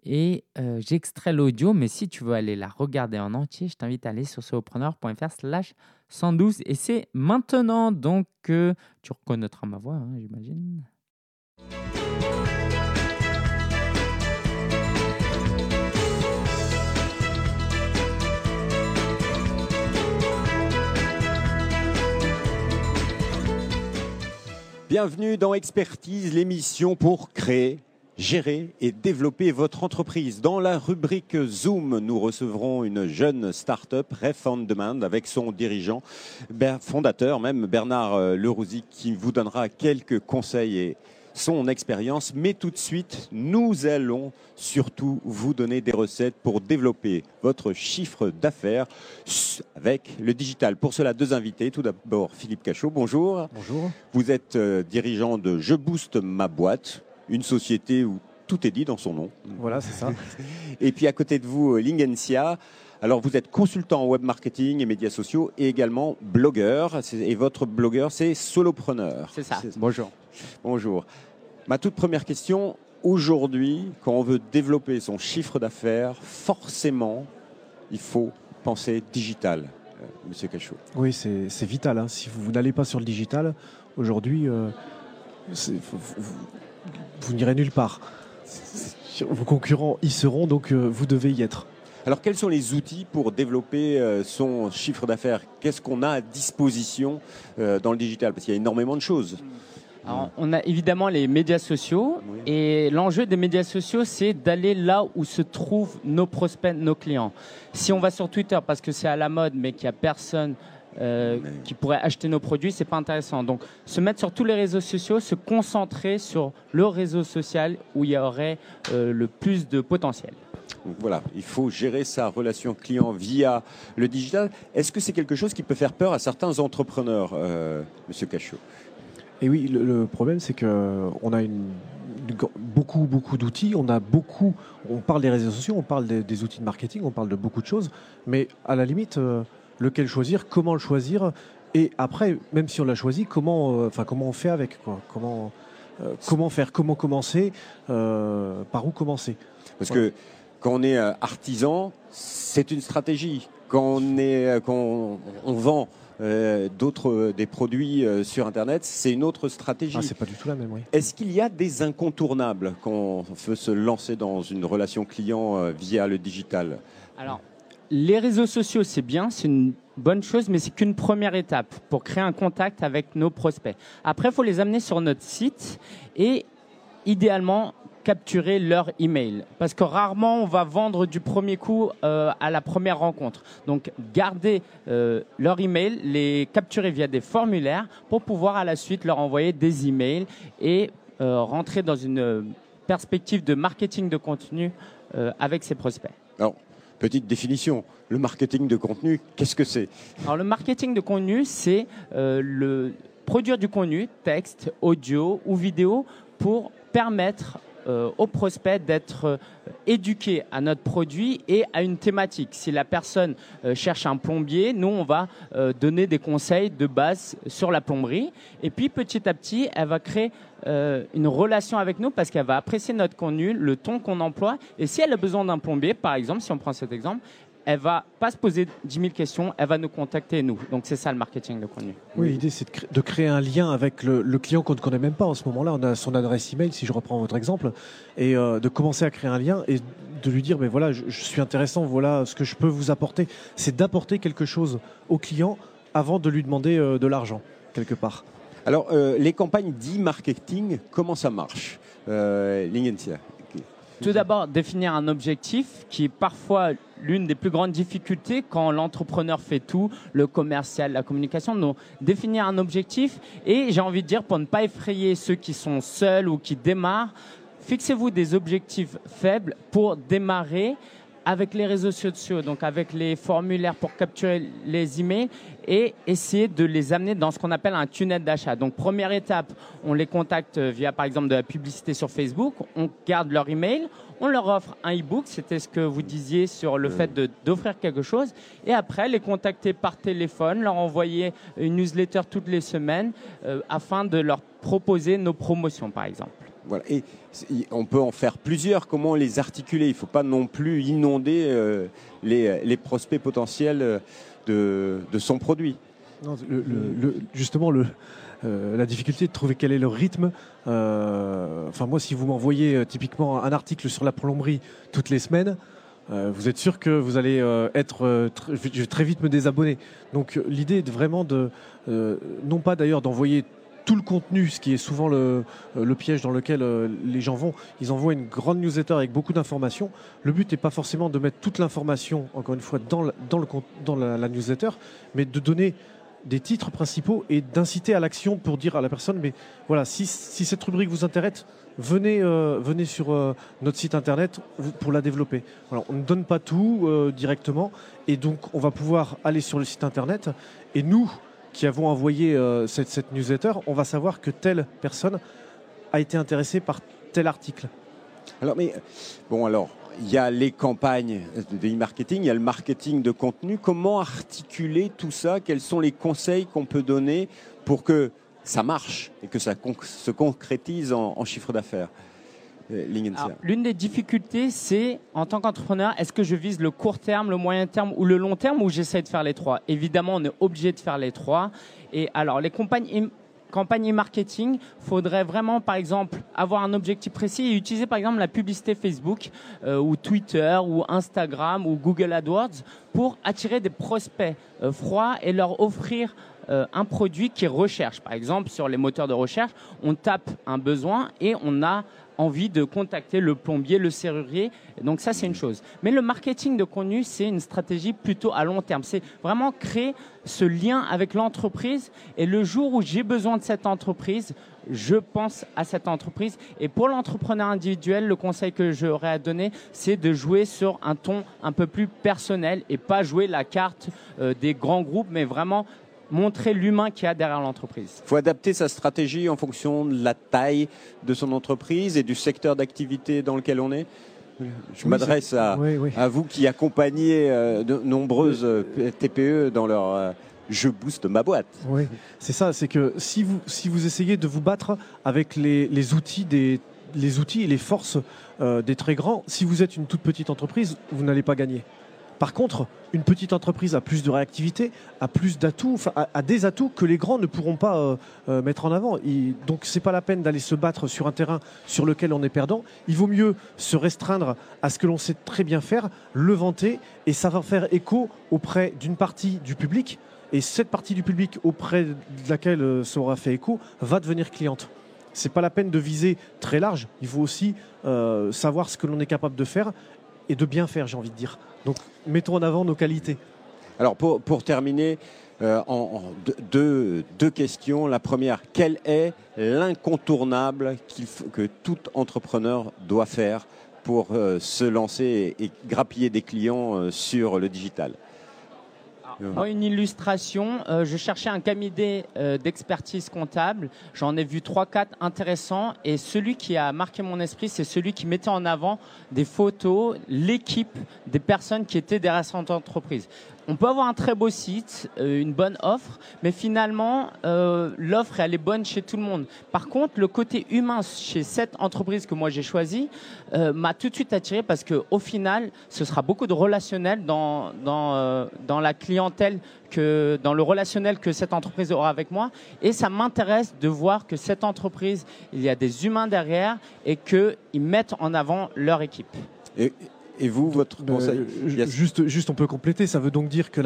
Et j'extrais l'audio, mais si tu veux aller la regarder en entier, je t'invite à aller sur solopreneur.fr slash 112. Et c'est maintenant, donc tu reconnaîtras ma voix, hein, j'imagine. Bienvenue dans Expertise, l'émission pour créer, gérer et développer votre entreprise. Dans la rubrique Zoom, nous recevrons une jeune start-up, Ref on Demand, avec son dirigeant, fondateur même, Bernard euh, Lerouzy, qui vous donnera quelques conseils et son expérience. Mais tout de suite, nous allons surtout vous donner des recettes pour développer votre chiffre d'affaires avec le digital. Pour cela, deux invités. Tout d'abord, Philippe Cachot, bonjour. Bonjour. Vous êtes euh, dirigeant de Je Booste ma boîte, une société où tout est dit dans son nom. Voilà, c'est ça. [laughs] et puis à côté de vous, euh, Lingencia. Alors vous êtes consultant en web marketing et médias sociaux et également blogueur. Et votre blogueur, c'est Solopreneur. C'est ça. Bonjour. Bonjour. Ma toute première question, aujourd'hui, quand on veut développer son chiffre d'affaires, forcément, il faut penser digital. Euh, Monsieur Cachot. Oui, c'est vital. Hein. Si vous, n'allez pas sur le digital, aujourd'hui, euh, vous, n'irez nulle part. Vos concurrents y seront, donc euh, vous devez y être. Alors, quels sont les outils pour développer son chiffre d'affaires? Qu'est-ce qu'on a à disposition dans le digital? Parce qu'il y a énormément de choses on a évidemment les médias sociaux et l'enjeu des médias sociaux, c'est d'aller là où se trouvent nos prospects, nos clients. Si on va sur Twitter parce que c'est à la mode, mais qu'il n'y a personne euh, qui pourrait acheter nos produits, c'est pas intéressant. Donc, se mettre sur tous les réseaux sociaux, se concentrer sur le réseau social où il y aurait euh, le plus de potentiel. Voilà, il faut gérer sa relation client via le digital. Est-ce que c'est quelque chose qui peut faire peur à certains entrepreneurs, euh, Monsieur Cachot? Et oui, le, problème, c'est qu'on a une, beaucoup, beaucoup d'outils. On a beaucoup. On parle des réseaux sociaux, on parle des, outils de marketing, on parle de beaucoup de choses. Mais à la limite, euh, lequel choisir, comment le choisir, et après, même si on l'a choisi, comment, euh, enfin, comment on fait avec quoi? Comment, euh, comment faire? Comment commencer? Par où commencer? Parce que quand on est artisan, c'est une stratégie. Quand on est, quand on vend euh, d'autres euh, des produits euh, sur Internet, c'est une autre stratégie. Ah, c'est pas du tout la même, oui. Est-ce qu'il y a des incontournables quand on veut se lancer dans une relation client via le digital? Alors, les réseaux sociaux, c'est bien, c'est une bonne chose, mais c'est qu'une première étape pour créer un contact avec nos prospects. Après, il faut les amener sur notre site et idéalement capturer leur email. Parce que rarement on va vendre du premier coup euh, à la première rencontre. Donc garder euh, leur email, les capturer via des formulaires pour pouvoir à la suite leur envoyer des emails et euh, rentrer dans une perspective de marketing de contenu avec ses prospects. Alors, petite définition, le marketing de contenu, qu'est-ce que c'est? Alors le marketing de contenu, c'est le produire du contenu, texte, audio ou vidéo pour permettre euh, aux prospects d'être euh, éduqués à notre produit et à une thématique. Si la personne euh, cherche un plombier, nous, on va donner des conseils de base sur la plomberie. Et puis, petit à petit, elle va créer une relation avec nous parce qu'elle va apprécier notre contenu, le ton qu'on emploie. Et si elle a besoin d'un plombier, par exemple, si on prend cet exemple, elle va pas se poser 10 000 questions, elle va nous contacter nous. Donc c'est ça le marketing de contenu. Oui, l'idée c'est de, créer un lien avec le, client qu'on ne connaît même pas en ce moment-là. On a son adresse email, si je reprends votre exemple, et euh, de commencer à créer un lien et de lui dire, mais voilà, je, suis intéressant, voilà ce que je peux vous apporter. C'est d'apporter quelque chose au client avant de lui demander euh, de l'argent quelque part. Alors, euh, les campagnes d'e-marketing, comment ça marche? Euh, tout d'abord, définir un objectif qui est parfois l'une des plus grandes difficultés quand l'entrepreneur fait tout, le commercial, la communication. Donc, définir un objectif et j'ai envie de dire, pour ne pas effrayer ceux qui sont seuls ou qui démarrent, fixez-vous des objectifs faibles pour démarrer avec les réseaux sociaux, donc avec les formulaires pour capturer les emails et essayer de les amener dans ce qu'on appelle un tunnel d'achat. Donc première étape, on les contacte via par exemple de la publicité sur Facebook, on garde leur email, on leur offre un e-book, c'était ce que vous disiez sur le fait d'offrir quelque chose, et après les contacter par téléphone, leur envoyer une newsletter toutes les semaines euh, afin de leur proposer nos promotions par exemple. Et on peut en faire plusieurs. Comment les articuler? Il ne faut pas non plus inonder euh, les, prospects potentiels euh, de, son produit. justement, euh, la difficulté de trouver quel est le rythme. enfin, moi, si vous m'envoyez typiquement un article sur la plomberie toutes les semaines, vous êtes sûr que vous allez être très vite me désabonner. Donc, l'idée est vraiment de, non pas d'ailleurs d'envoyer tout le contenu, ce qui est souvent le, euh, piège dans lequel euh, les gens vont. Ils envoient une grande newsletter avec beaucoup d'informations. Le but n'est pas forcément de mettre toute l'information, encore une fois, dans, dans, le, dans la, newsletter, mais de donner des titres principaux et d'inciter à l'action pour dire à la personne, mais voilà, si, cette rubrique vous intéresse, venez, euh, venez sur notre site internet pour la développer. on ne donne pas tout directement et donc on va pouvoir aller sur le site internet et nous, qui avons envoyé euh, cette, newsletter, on va savoir que telle personne a été intéressée par tel article. Alors, mais bon, alors, il y a les campagnes de e-marketing, il y a le marketing de contenu. Comment articuler tout ça? Quels sont les conseils qu'on peut donner pour que ça marche et que ça se concrétise en chiffre d'affaires? L'une des difficultés, c'est en tant qu'entrepreneur, est-ce que je vise le court terme, le moyen terme ou le long terme ou j'essaie de faire les trois? Évidemment, on est obligé de faire les trois. Et alors, les compagnies campagne marketing, faudrait vraiment, par exemple, avoir un objectif précis et utiliser, par exemple, la publicité Facebook euh, ou Twitter ou Instagram ou Google AdWords pour attirer des prospects euh, froids et leur offrir un produit qu'ils recherchent. Par exemple, sur les moteurs de recherche, on tape un besoin et on a envie de contacter le plombier, le serrurier. Donc ça, c'est une chose. Mais le marketing de contenu, c'est une stratégie plutôt à long terme. C'est vraiment créer ce lien avec l'entreprise. Et le jour où j'ai besoin de cette entreprise, je pense à cette entreprise. Et pour l'entrepreneur individuel, le conseil que j'aurais à donner, c'est de jouer sur un ton un peu plus personnel et pas jouer la carte euh, des grands groupes, mais vraiment montrer l'humain qu'il y a derrière l'entreprise. Il faut adapter sa stratégie en fonction de la taille de son entreprise et du secteur d'activité dans lequel on est. Je m'adresse à, vous qui accompagnez euh, de nombreuses euh, TPE dans leur euh, je booste ma boîte. Oui, c'est ça, c'est que si vous, si vous essayez de vous battre avec les, outils des les outils et les forces des très grands, si vous êtes une toute petite entreprise, vous n'allez pas gagner. Par contre, une petite entreprise a plus de réactivité, a plus d'atouts, a, des atouts que les grands ne pourront pas euh, euh, mettre en avant. Et donc, c'est pas la peine d'aller se battre sur un terrain sur lequel on est perdant. Il vaut mieux se restreindre à ce que l'on sait très bien faire, le vanter, et va faire écho auprès d'une partie du public. Et cette partie du public auprès de laquelle euh, ça aura fait écho va devenir cliente. C'est pas la peine de viser très large. Il faut aussi savoir ce que l'on est capable de faire et de bien faire, j'ai envie de dire. Donc, mettons en avant nos qualités. Alors pour, terminer, euh, deux- questions. La première, quel est l'incontournable que tout entrepreneur doit faire pour euh, se lancer et, et grappiller des clients euh, sur le digital? Une illustration, euh, je cherchais un cabinet euh, d'expertise comptable. J'en ai vu 3-4 intéressants et celui qui a marqué mon esprit, c'est celui qui mettait en avant des photos, l'équipe des personnes qui étaient derrière cette entreprise. On peut avoir un très beau site, euh, une bonne offre, mais finalement, euh, l'offre, elle est bonne chez tout le monde. Par contre, le côté humain chez cette entreprise que moi j'ai choisie euh, m'a tout de suite attiré parce que au final, ce sera beaucoup de relationnel dans, la clientèle, que, dans le relationnel que cette entreprise aura avec moi. Et ça m'intéresse de voir que cette entreprise, il y a des humains derrière et qu'ils mettent en avant leur équipe. Et vous, votre Euh, conseil juste, juste, on peut compléter. Ça veut donc dire que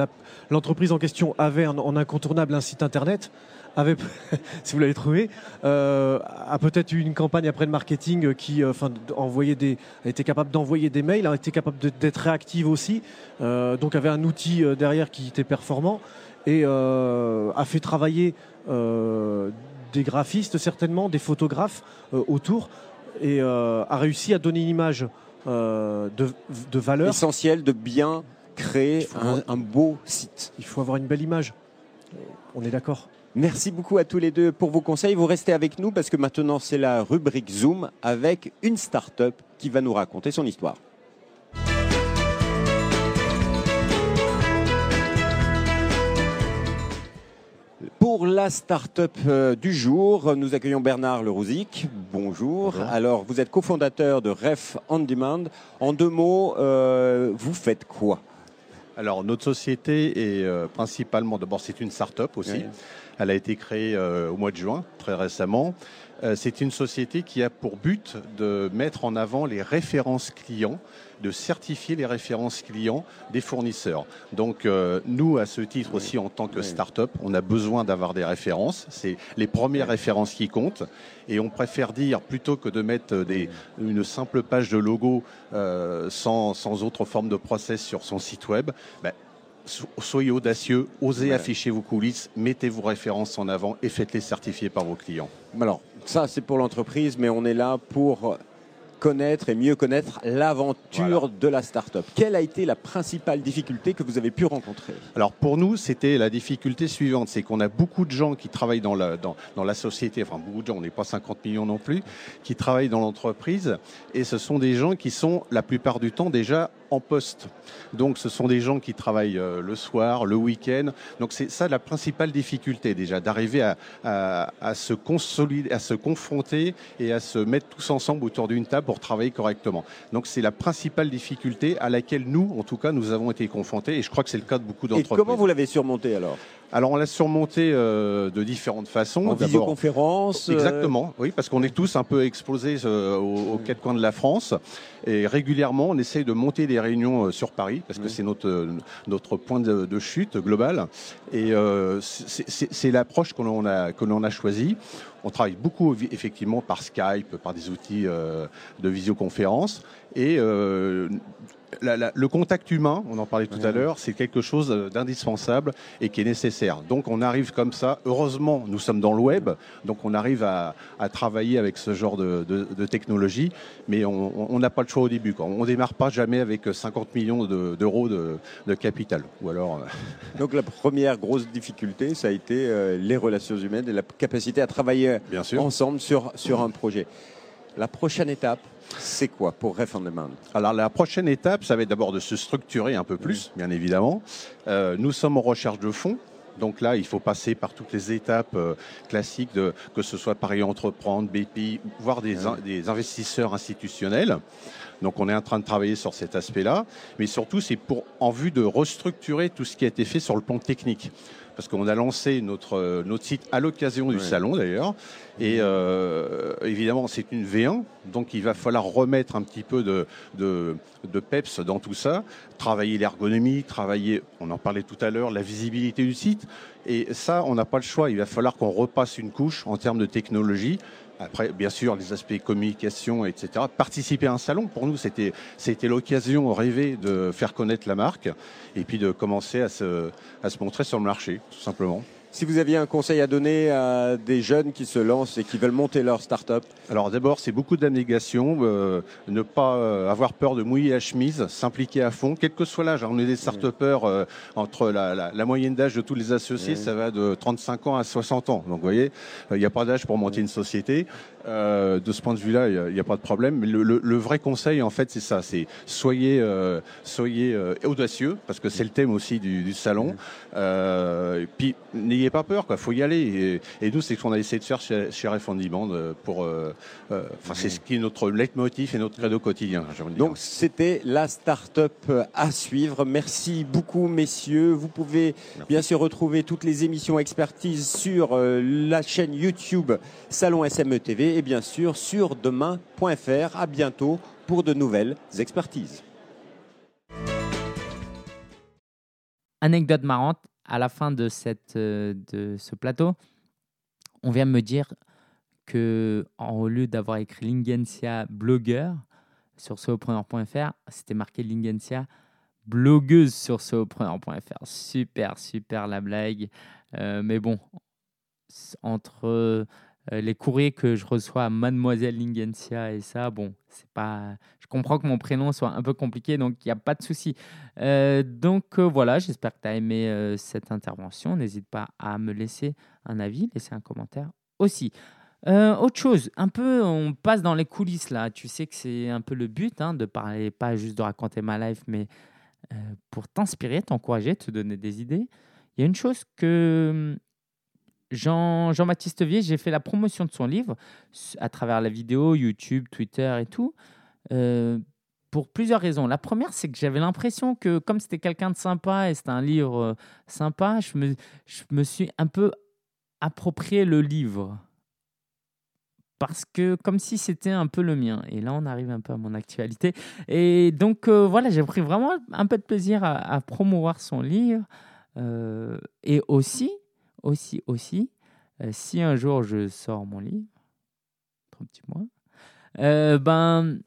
l'entreprise en question avait en, en incontournable un site internet, avait, [laughs] si vous l'avez trouvé, euh, a peut-être eu une campagne après de marketing qui, euh, enfin, des, a été capable d'envoyer des mails, a été capable d'être réactive aussi. donc avait un outil derrière qui était performant et a fait travailler des graphistes certainement, des photographes autour et a réussi à donner une image euh, de, de valeur. Essentiel de bien créer un beau site. Il faut avoir une belle image. On est d'accord. Merci beaucoup à tous les deux pour vos conseils. Vous restez avec nous parce que maintenant c'est la rubrique Zoom avec une start-up qui va nous raconter son histoire. Pour la start-up euh, du jour, nous accueillons Bernard Lerouzic. Bonjour. Bonjour. Alors, vous êtes cofondateur de Ref On Demand. En deux mots, euh, vous faites quoi? Alors, notre société est euh, principalement, d'abord, c'est une start-up aussi. Oui. Elle a été créée euh, au mois de juin, très récemment. Euh, c'est une société qui a pour but de mettre en avant les références clients, de certifier les références clients des fournisseurs. Donc, euh, nous, à ce titre aussi, en tant que start-up, on a besoin d'avoir des références. C'est les premières références qui comptent. Et on préfère dire, plutôt que de mettre des, une simple page de logo euh, sans, sans autre forme de process sur son site web, ben, so- soyez audacieux, osez Ouais. afficher vos coulisses, mettez vos références en avant et faites-les certifier par vos clients. Alors, ça, c'est pour l'entreprise, mais on est là pour connaître et mieux connaître l'aventure de la start-up. Quelle a été la principale difficulté que vous avez pu rencontrer Alors pour nous, c'était la difficulté suivante, c'est qu'on a beaucoup de gens qui travaillent dans la, dans, dans la société, enfin beaucoup de gens, on n'est pas 50 millions non plus, qui travaillent dans l'entreprise, et ce sont des gens qui sont la plupart du temps déjà en poste. Donc ce sont des gens qui travaillent euh, le soir, le week-end. Donc c'est ça la principale difficulté déjà, d'arriver à, à, à se consolider, à se confronter et à se mettre tous ensemble autour d'une table pour travailler correctement. Donc c'est la principale difficulté à laquelle nous, en tout cas, nous avons été confrontés, et je crois que c'est le cas de beaucoup Et d'entreprises. comment vous l'avez surmonté alors? Alors on l'a surmonté euh, de différentes façons. En visioconférence euh, Exactement, oui, parce qu'on est tous un peu exposés euh, aux, aux quatre coins de la France. Et régulièrement, on essaye de monter des réunions euh, sur Paris, parce que c'est notre, notre point de, de chute global. Et euh, c'est l'approche que l'on a, que l'on a choisie. On travaille beaucoup effectivement par Skype, par des outils euh, de visioconférence. Et euh, la- la- le contact humain, on en parlait tout à l'heure, c'est quelque chose euh, d'indispensable et qui est nécessaire. Donc on arrive comme ça, heureusement nous sommes dans le web, donc on arrive à, à travailler avec ce genre de, de- de technologie, mais on n'a pas le choix au début. Quoi. On démarre pas jamais avec 50 millions de- d'euros de, de capital. Ou alors, Donc la première grosse difficulté, ça a été les relations humaines et la capacité à travailler bien sûr. ensemble sur, sur un projet. La prochaine étape, c'est quoi pour Ref on Demand Alors la prochaine étape, ça va être d'abord de se structurer un peu plus, bien évidemment. Euh, nous sommes en recherche de fonds. Donc là, il faut passer par toutes les étapes euh, classiques, de, que ce soit Paris Entreprendre, BPI, voire des, in- des investisseurs institutionnels. Donc on est en train de travailler sur cet aspect-là, mais surtout c'est pour en vue de restructurer tout ce qui a été fait sur le plan technique parce qu'on a lancé notre, notre site à l'occasion du salon d'ailleurs. Et euh, évidemment, c'est une V1, donc il va falloir remettre un petit peu de, de, de peps dans tout ça, travailler l'ergonomie, travailler, on en parlait tout à l'heure, la visibilité du site. Et ça, on n'a pas le choix. Il va falloir qu'on repasse une couche en termes de technologie. Après, bien sûr, les aspects communication, etc. Participer à un salon, pour nous, c'était, c'était l'occasion rêvée de faire connaître la marque et puis de commencer à se, à se montrer sur le marché, tout simplement. Si vous aviez un conseil à donner à des jeunes qui se lancent et qui veulent monter leur start-up Alors d'abord, c'est beaucoup d'abnégation, euh, ne pas euh, avoir peur de mouiller la chemise, s'impliquer à fond, quel que soit l'âge. On est des start-upers euh, entre la, la, la, moyenne d'âge de tous les associés, ça va de 35 ans à 60 ans. Donc vous voyez, il n'y a pas d'âge pour monter une société. Euh, de ce point de vue-là, il n'y a, a, pas de problème. Mais le, le, le, vrai conseil, en fait, c'est ça, c'est soyez, euh, soyez euh, audacieux, parce que c'est le thème aussi du, du salon. et puis, n'ayez pas peur, quoi. Faut y aller. Et, et nous, c'est ce qu'on a essayé de faire chez, chez Band pour. Enfin, c'est ce qui est notre leitmotiv et notre credo quotidien. Donc, c'était la start-up à suivre. Merci beaucoup, messieurs. Vous pouvez Merci. bien sûr retrouver toutes les émissions expertise sur la chaîne YouTube Salon SME TV et bien sûr sur demain.fr. À bientôt pour de nouvelles expertises. Anecdote marrante, à la fin de, cette, de ce plateau, on vient me dire que au lieu d'avoir écrit Lingensia blogueur sur solopreneur.fr, c'était marqué Lingensia blogueuse sur solopreneur.fr. Super, super la blague. Euh, mais bon, entre euh, les courriers que je reçois à Mademoiselle Lingensia et ça, bon, c'est pas. Je comprends que mon prénom soit un peu compliqué, donc il n'y a pas de souci. Euh, donc euh, voilà, j'espère que tu as aimé cette intervention. N'hésite pas à me laisser un avis, laisser un commentaire aussi. Autre chose, un peu, on passe dans les coulisses là. Tu sais que c'est un peu le but hein, de parler, pas juste de raconter ma life, mais pour t'inspirer, t'encourager, te donner des idées. Il y a une chose que Jean, Jean-Baptiste Vier, j'ai fait la promotion de son livre à travers la vidéo, YouTube, Twitter et tout, euh, pour plusieurs raisons. La première, c'est que j'avais l'impression que comme c'était quelqu'un de sympa et c'était un livre euh, sympa, je me, je me suis un peu approprié le livre. Parce que comme si c'était un peu le mien. Et là, on arrive un peu à mon actualité. Et donc, euh, voilà, j'ai pris vraiment un peu de plaisir à, promouvoir son livre. Et aussi, aussi, aussi, euh, si un jour je sors mon livre, trois petits mois, euh, ben,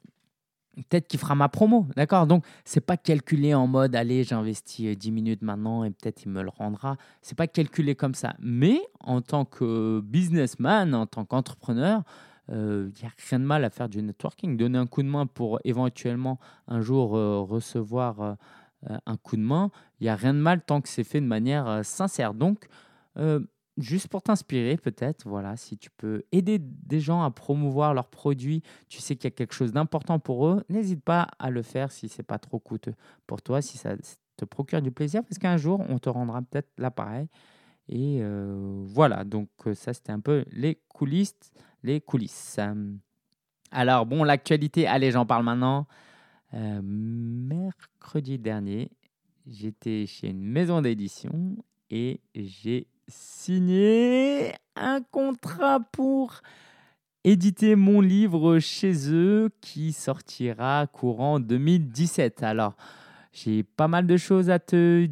peut-être qu'il fera ma promo, d'accord? Donc, c'est pas calculé en mode, allez, j'investis 10 minutes maintenant et peut-être il me le rendra. C'est pas calculé comme ça. Mais en tant que businessman, en tant qu'entrepreneur, il euh, n'y a rien de mal à faire du networking, donner un coup de main pour éventuellement un jour euh, recevoir euh, un coup de main. Il n'y a rien de mal tant que c'est fait de manière sincère. Donc, euh, juste pour t'inspirer, peut-être, voilà, si tu peux aider des gens à promouvoir leurs produits, tu sais qu'il y a quelque chose d'important pour eux, n'hésite pas à le faire si c'est pas trop coûteux pour toi, si ça te procure du plaisir, parce qu'un jour, on te rendra peut-être l'appareil. Et euh, voilà, donc ça, c'était un peu les coulisses. Les coulisses. Alors, bon, l'actualité, allez, j'en parle maintenant. Euh, mercredi dernier, j'étais chez une maison d'édition et j'ai signé un contrat pour éditer mon livre chez eux qui sortira courant 2017. Alors, j'ai pas mal de choses à te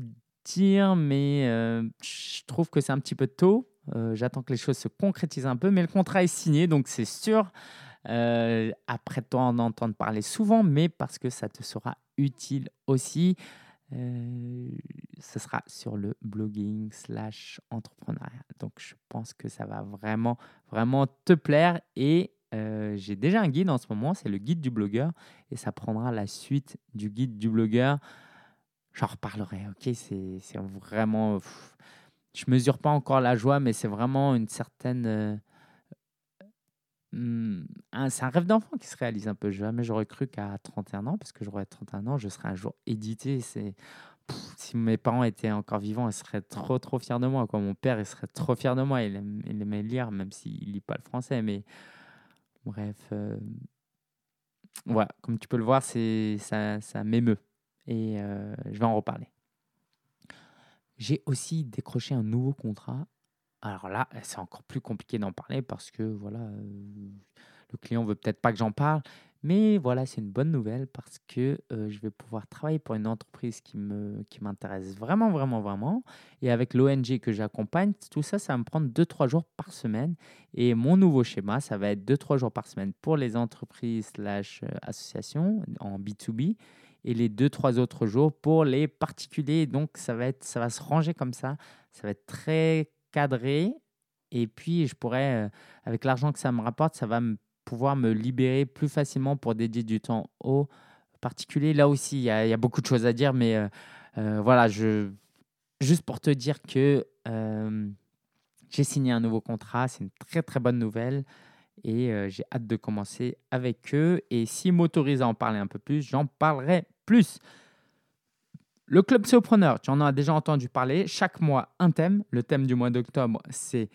dire, mais euh, je trouve que c'est un petit peu tôt. Euh, J'attends que les choses se concrétisent un peu, mais le contrat est signé, donc c'est sûr. Euh, après toi en entendre parler souvent, mais parce que ça te sera utile aussi. Euh, ce sera sur le blogging slash entrepreneuriat. Donc, je pense que ça va vraiment, vraiment te plaire. Et euh, j'ai déjà un guide en ce moment, c'est le guide du blogueur. Et ça prendra la suite du guide du blogueur. J'en reparlerai, ok? C'est vraiment... Pff, je mesure pas encore la joie, mais c'est vraiment une certaine... Euh, c'est un rêve d'enfant qui se réalise un peu. Jamais j'aurais cru qu'à 31 ans, parce que j'aurais 31 ans, je serais un jour édité. C'est si mes parents étaient encore vivants, ils seraient trop trop fiers de moi. Quoi. Mon père, il serait trop fier de moi. Il, aime, il aimait lire, même s'il lit pas le français. Mais bref, euh, comme tu peux le voir, ça, ça m'émeut. Et euh, je vais en reparler. J'ai aussi décroché un nouveau contrat. Alors là, c'est encore plus compliqué d'en parler parce que voilà, le client veut peut-être pas que j'en parle. Mais voilà, c'est une bonne nouvelle parce que je vais pouvoir travailler pour une entreprise qui me qui m'intéresse vraiment, vraiment, vraiment. Et avec l'ONG que j'accompagne, tout ça, ça va me prendre 2-3 jours par semaine. Et mon nouveau schéma, ça va être 2-3 jours par semaine pour les entreprises slash associations en B2B et les 2-3 autres jours pour les particuliers. Donc, ça va, être, ça va se ranger comme ça. Ça va être très cadré. Et puis, je pourrais, euh, avec l'argent que ça me rapporte, ça va me pouvoir me libérer plus facilement pour dédier du temps aux particuliers. Là aussi, il y a, beaucoup de choses à dire, mais euh, euh, voilà, je, juste pour te dire que j'ai signé un nouveau contrat, c'est une très très bonne nouvelle et j'ai hâte de commencer avec eux. Et s'ils m'autorisent à en parler un peu plus, j'en parlerai plus. Le club Sopreneur, tu en as déjà entendu parler. Chaque mois, un thème. Le thème du mois d'octobre, c'est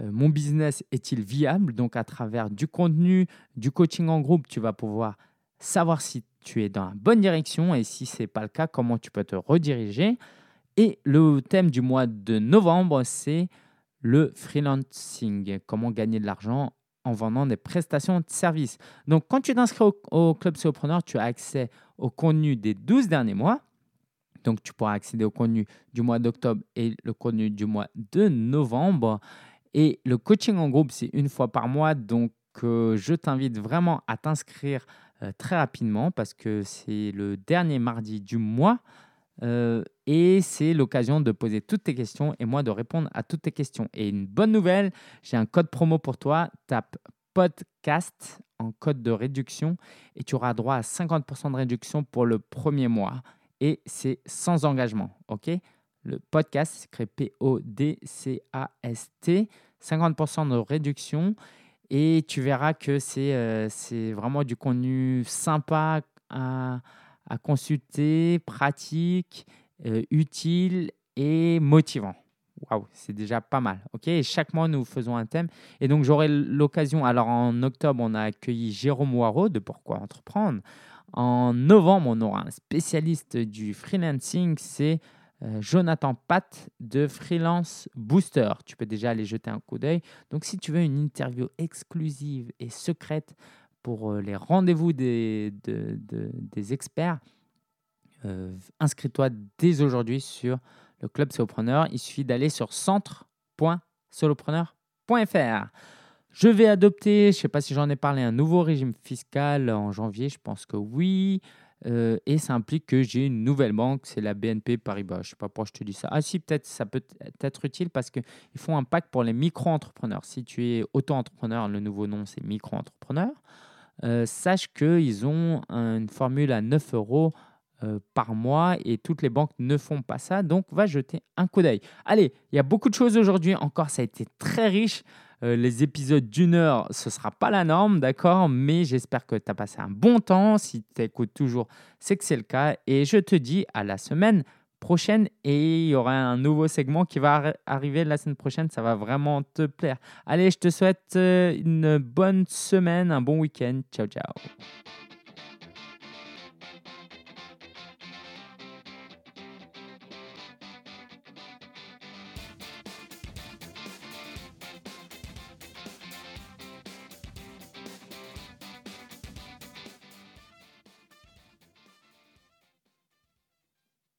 euh, mon business est-il viable? Donc, à travers du contenu, du coaching en groupe, tu vas pouvoir savoir si tu es dans la bonne direction et si ce n'est pas le cas, comment tu peux te rediriger. Et le thème du mois de novembre, c'est le freelancing, comment gagner de l'argent en vendant des prestations de services. Donc, quand tu t'inscris au, au Club Solopreneur, tu as accès au contenu des 12 derniers mois. Donc, tu pourras accéder au contenu du mois d'octobre et le contenu du mois de novembre. Et le coaching en groupe, c'est une fois par mois. Donc, euh, je t'invite vraiment à t'inscrire euh, très rapidement parce que c'est le dernier mardi du mois. Euh, et c'est l'occasion de poser toutes tes questions et moi de répondre à toutes tes questions. Et une bonne nouvelle, j'ai un code promo pour toi. Tape podcast en code de réduction et tu auras droit à 50% de réduction pour le premier mois. Et c'est sans engagement. OK? Le podcast, c'est créé P-O-D-C-A-S-T. 50% de réduction. Et tu verras que c'est euh, vraiment du contenu sympa à, à consulter, pratique, euh, utile et motivant. Waouh, c'est déjà pas mal. Ok, chaque mois nous faisons un thème. Et donc j'aurai l'occasion. Alors en octobre, on a accueilli Jérôme Waro de Pourquoi entreprendre. En novembre, on aura un spécialiste du freelancing, c'est euh, Jonathan Pat de Freelance Booster. Tu peux déjà aller jeter un coup d'œil. Donc si tu veux une interview exclusive et secrète pour euh, les rendez-vous des, de- de- des experts, euh, inscris-toi dès aujourd'hui sur le Club Solopreneur. Il suffit d'aller sur centre.solopreneur.fr. Je vais adopter, je ne sais pas si j'en ai parlé, un nouveau régime fiscal en janvier. Je pense que oui. Euh, et ça implique que j'ai une nouvelle banque, c'est la BNP Paribas. Je ne sais pas pourquoi je te dis ça. Ah si, peut-être ça peut être utile parce qu'ils font un pack pour les micro-entrepreneurs. Si tu es auto-entrepreneur, le nouveau nom c'est micro-entrepreneur. Euh, sache qu'ils ont une formule à 9 euros euh, par mois et toutes les banques ne font pas ça. Donc, va jeter un coup d'œil. Allez, il y a beaucoup de choses aujourd'hui. Encore, ça a été très riche. Euh, les épisodes d'une heure, ce ne sera pas la norme, d'accord Mais j'espère que tu as passé un bon temps. Si tu écoutes toujours, c'est que c'est le cas. Et je te dis à la semaine prochaine. Et il y aura un nouveau segment qui va arri- arriver la semaine prochaine. Ça va vraiment te plaire. Allez, je te souhaite euh, une bonne semaine, un bon week-end. Ciao, ciao.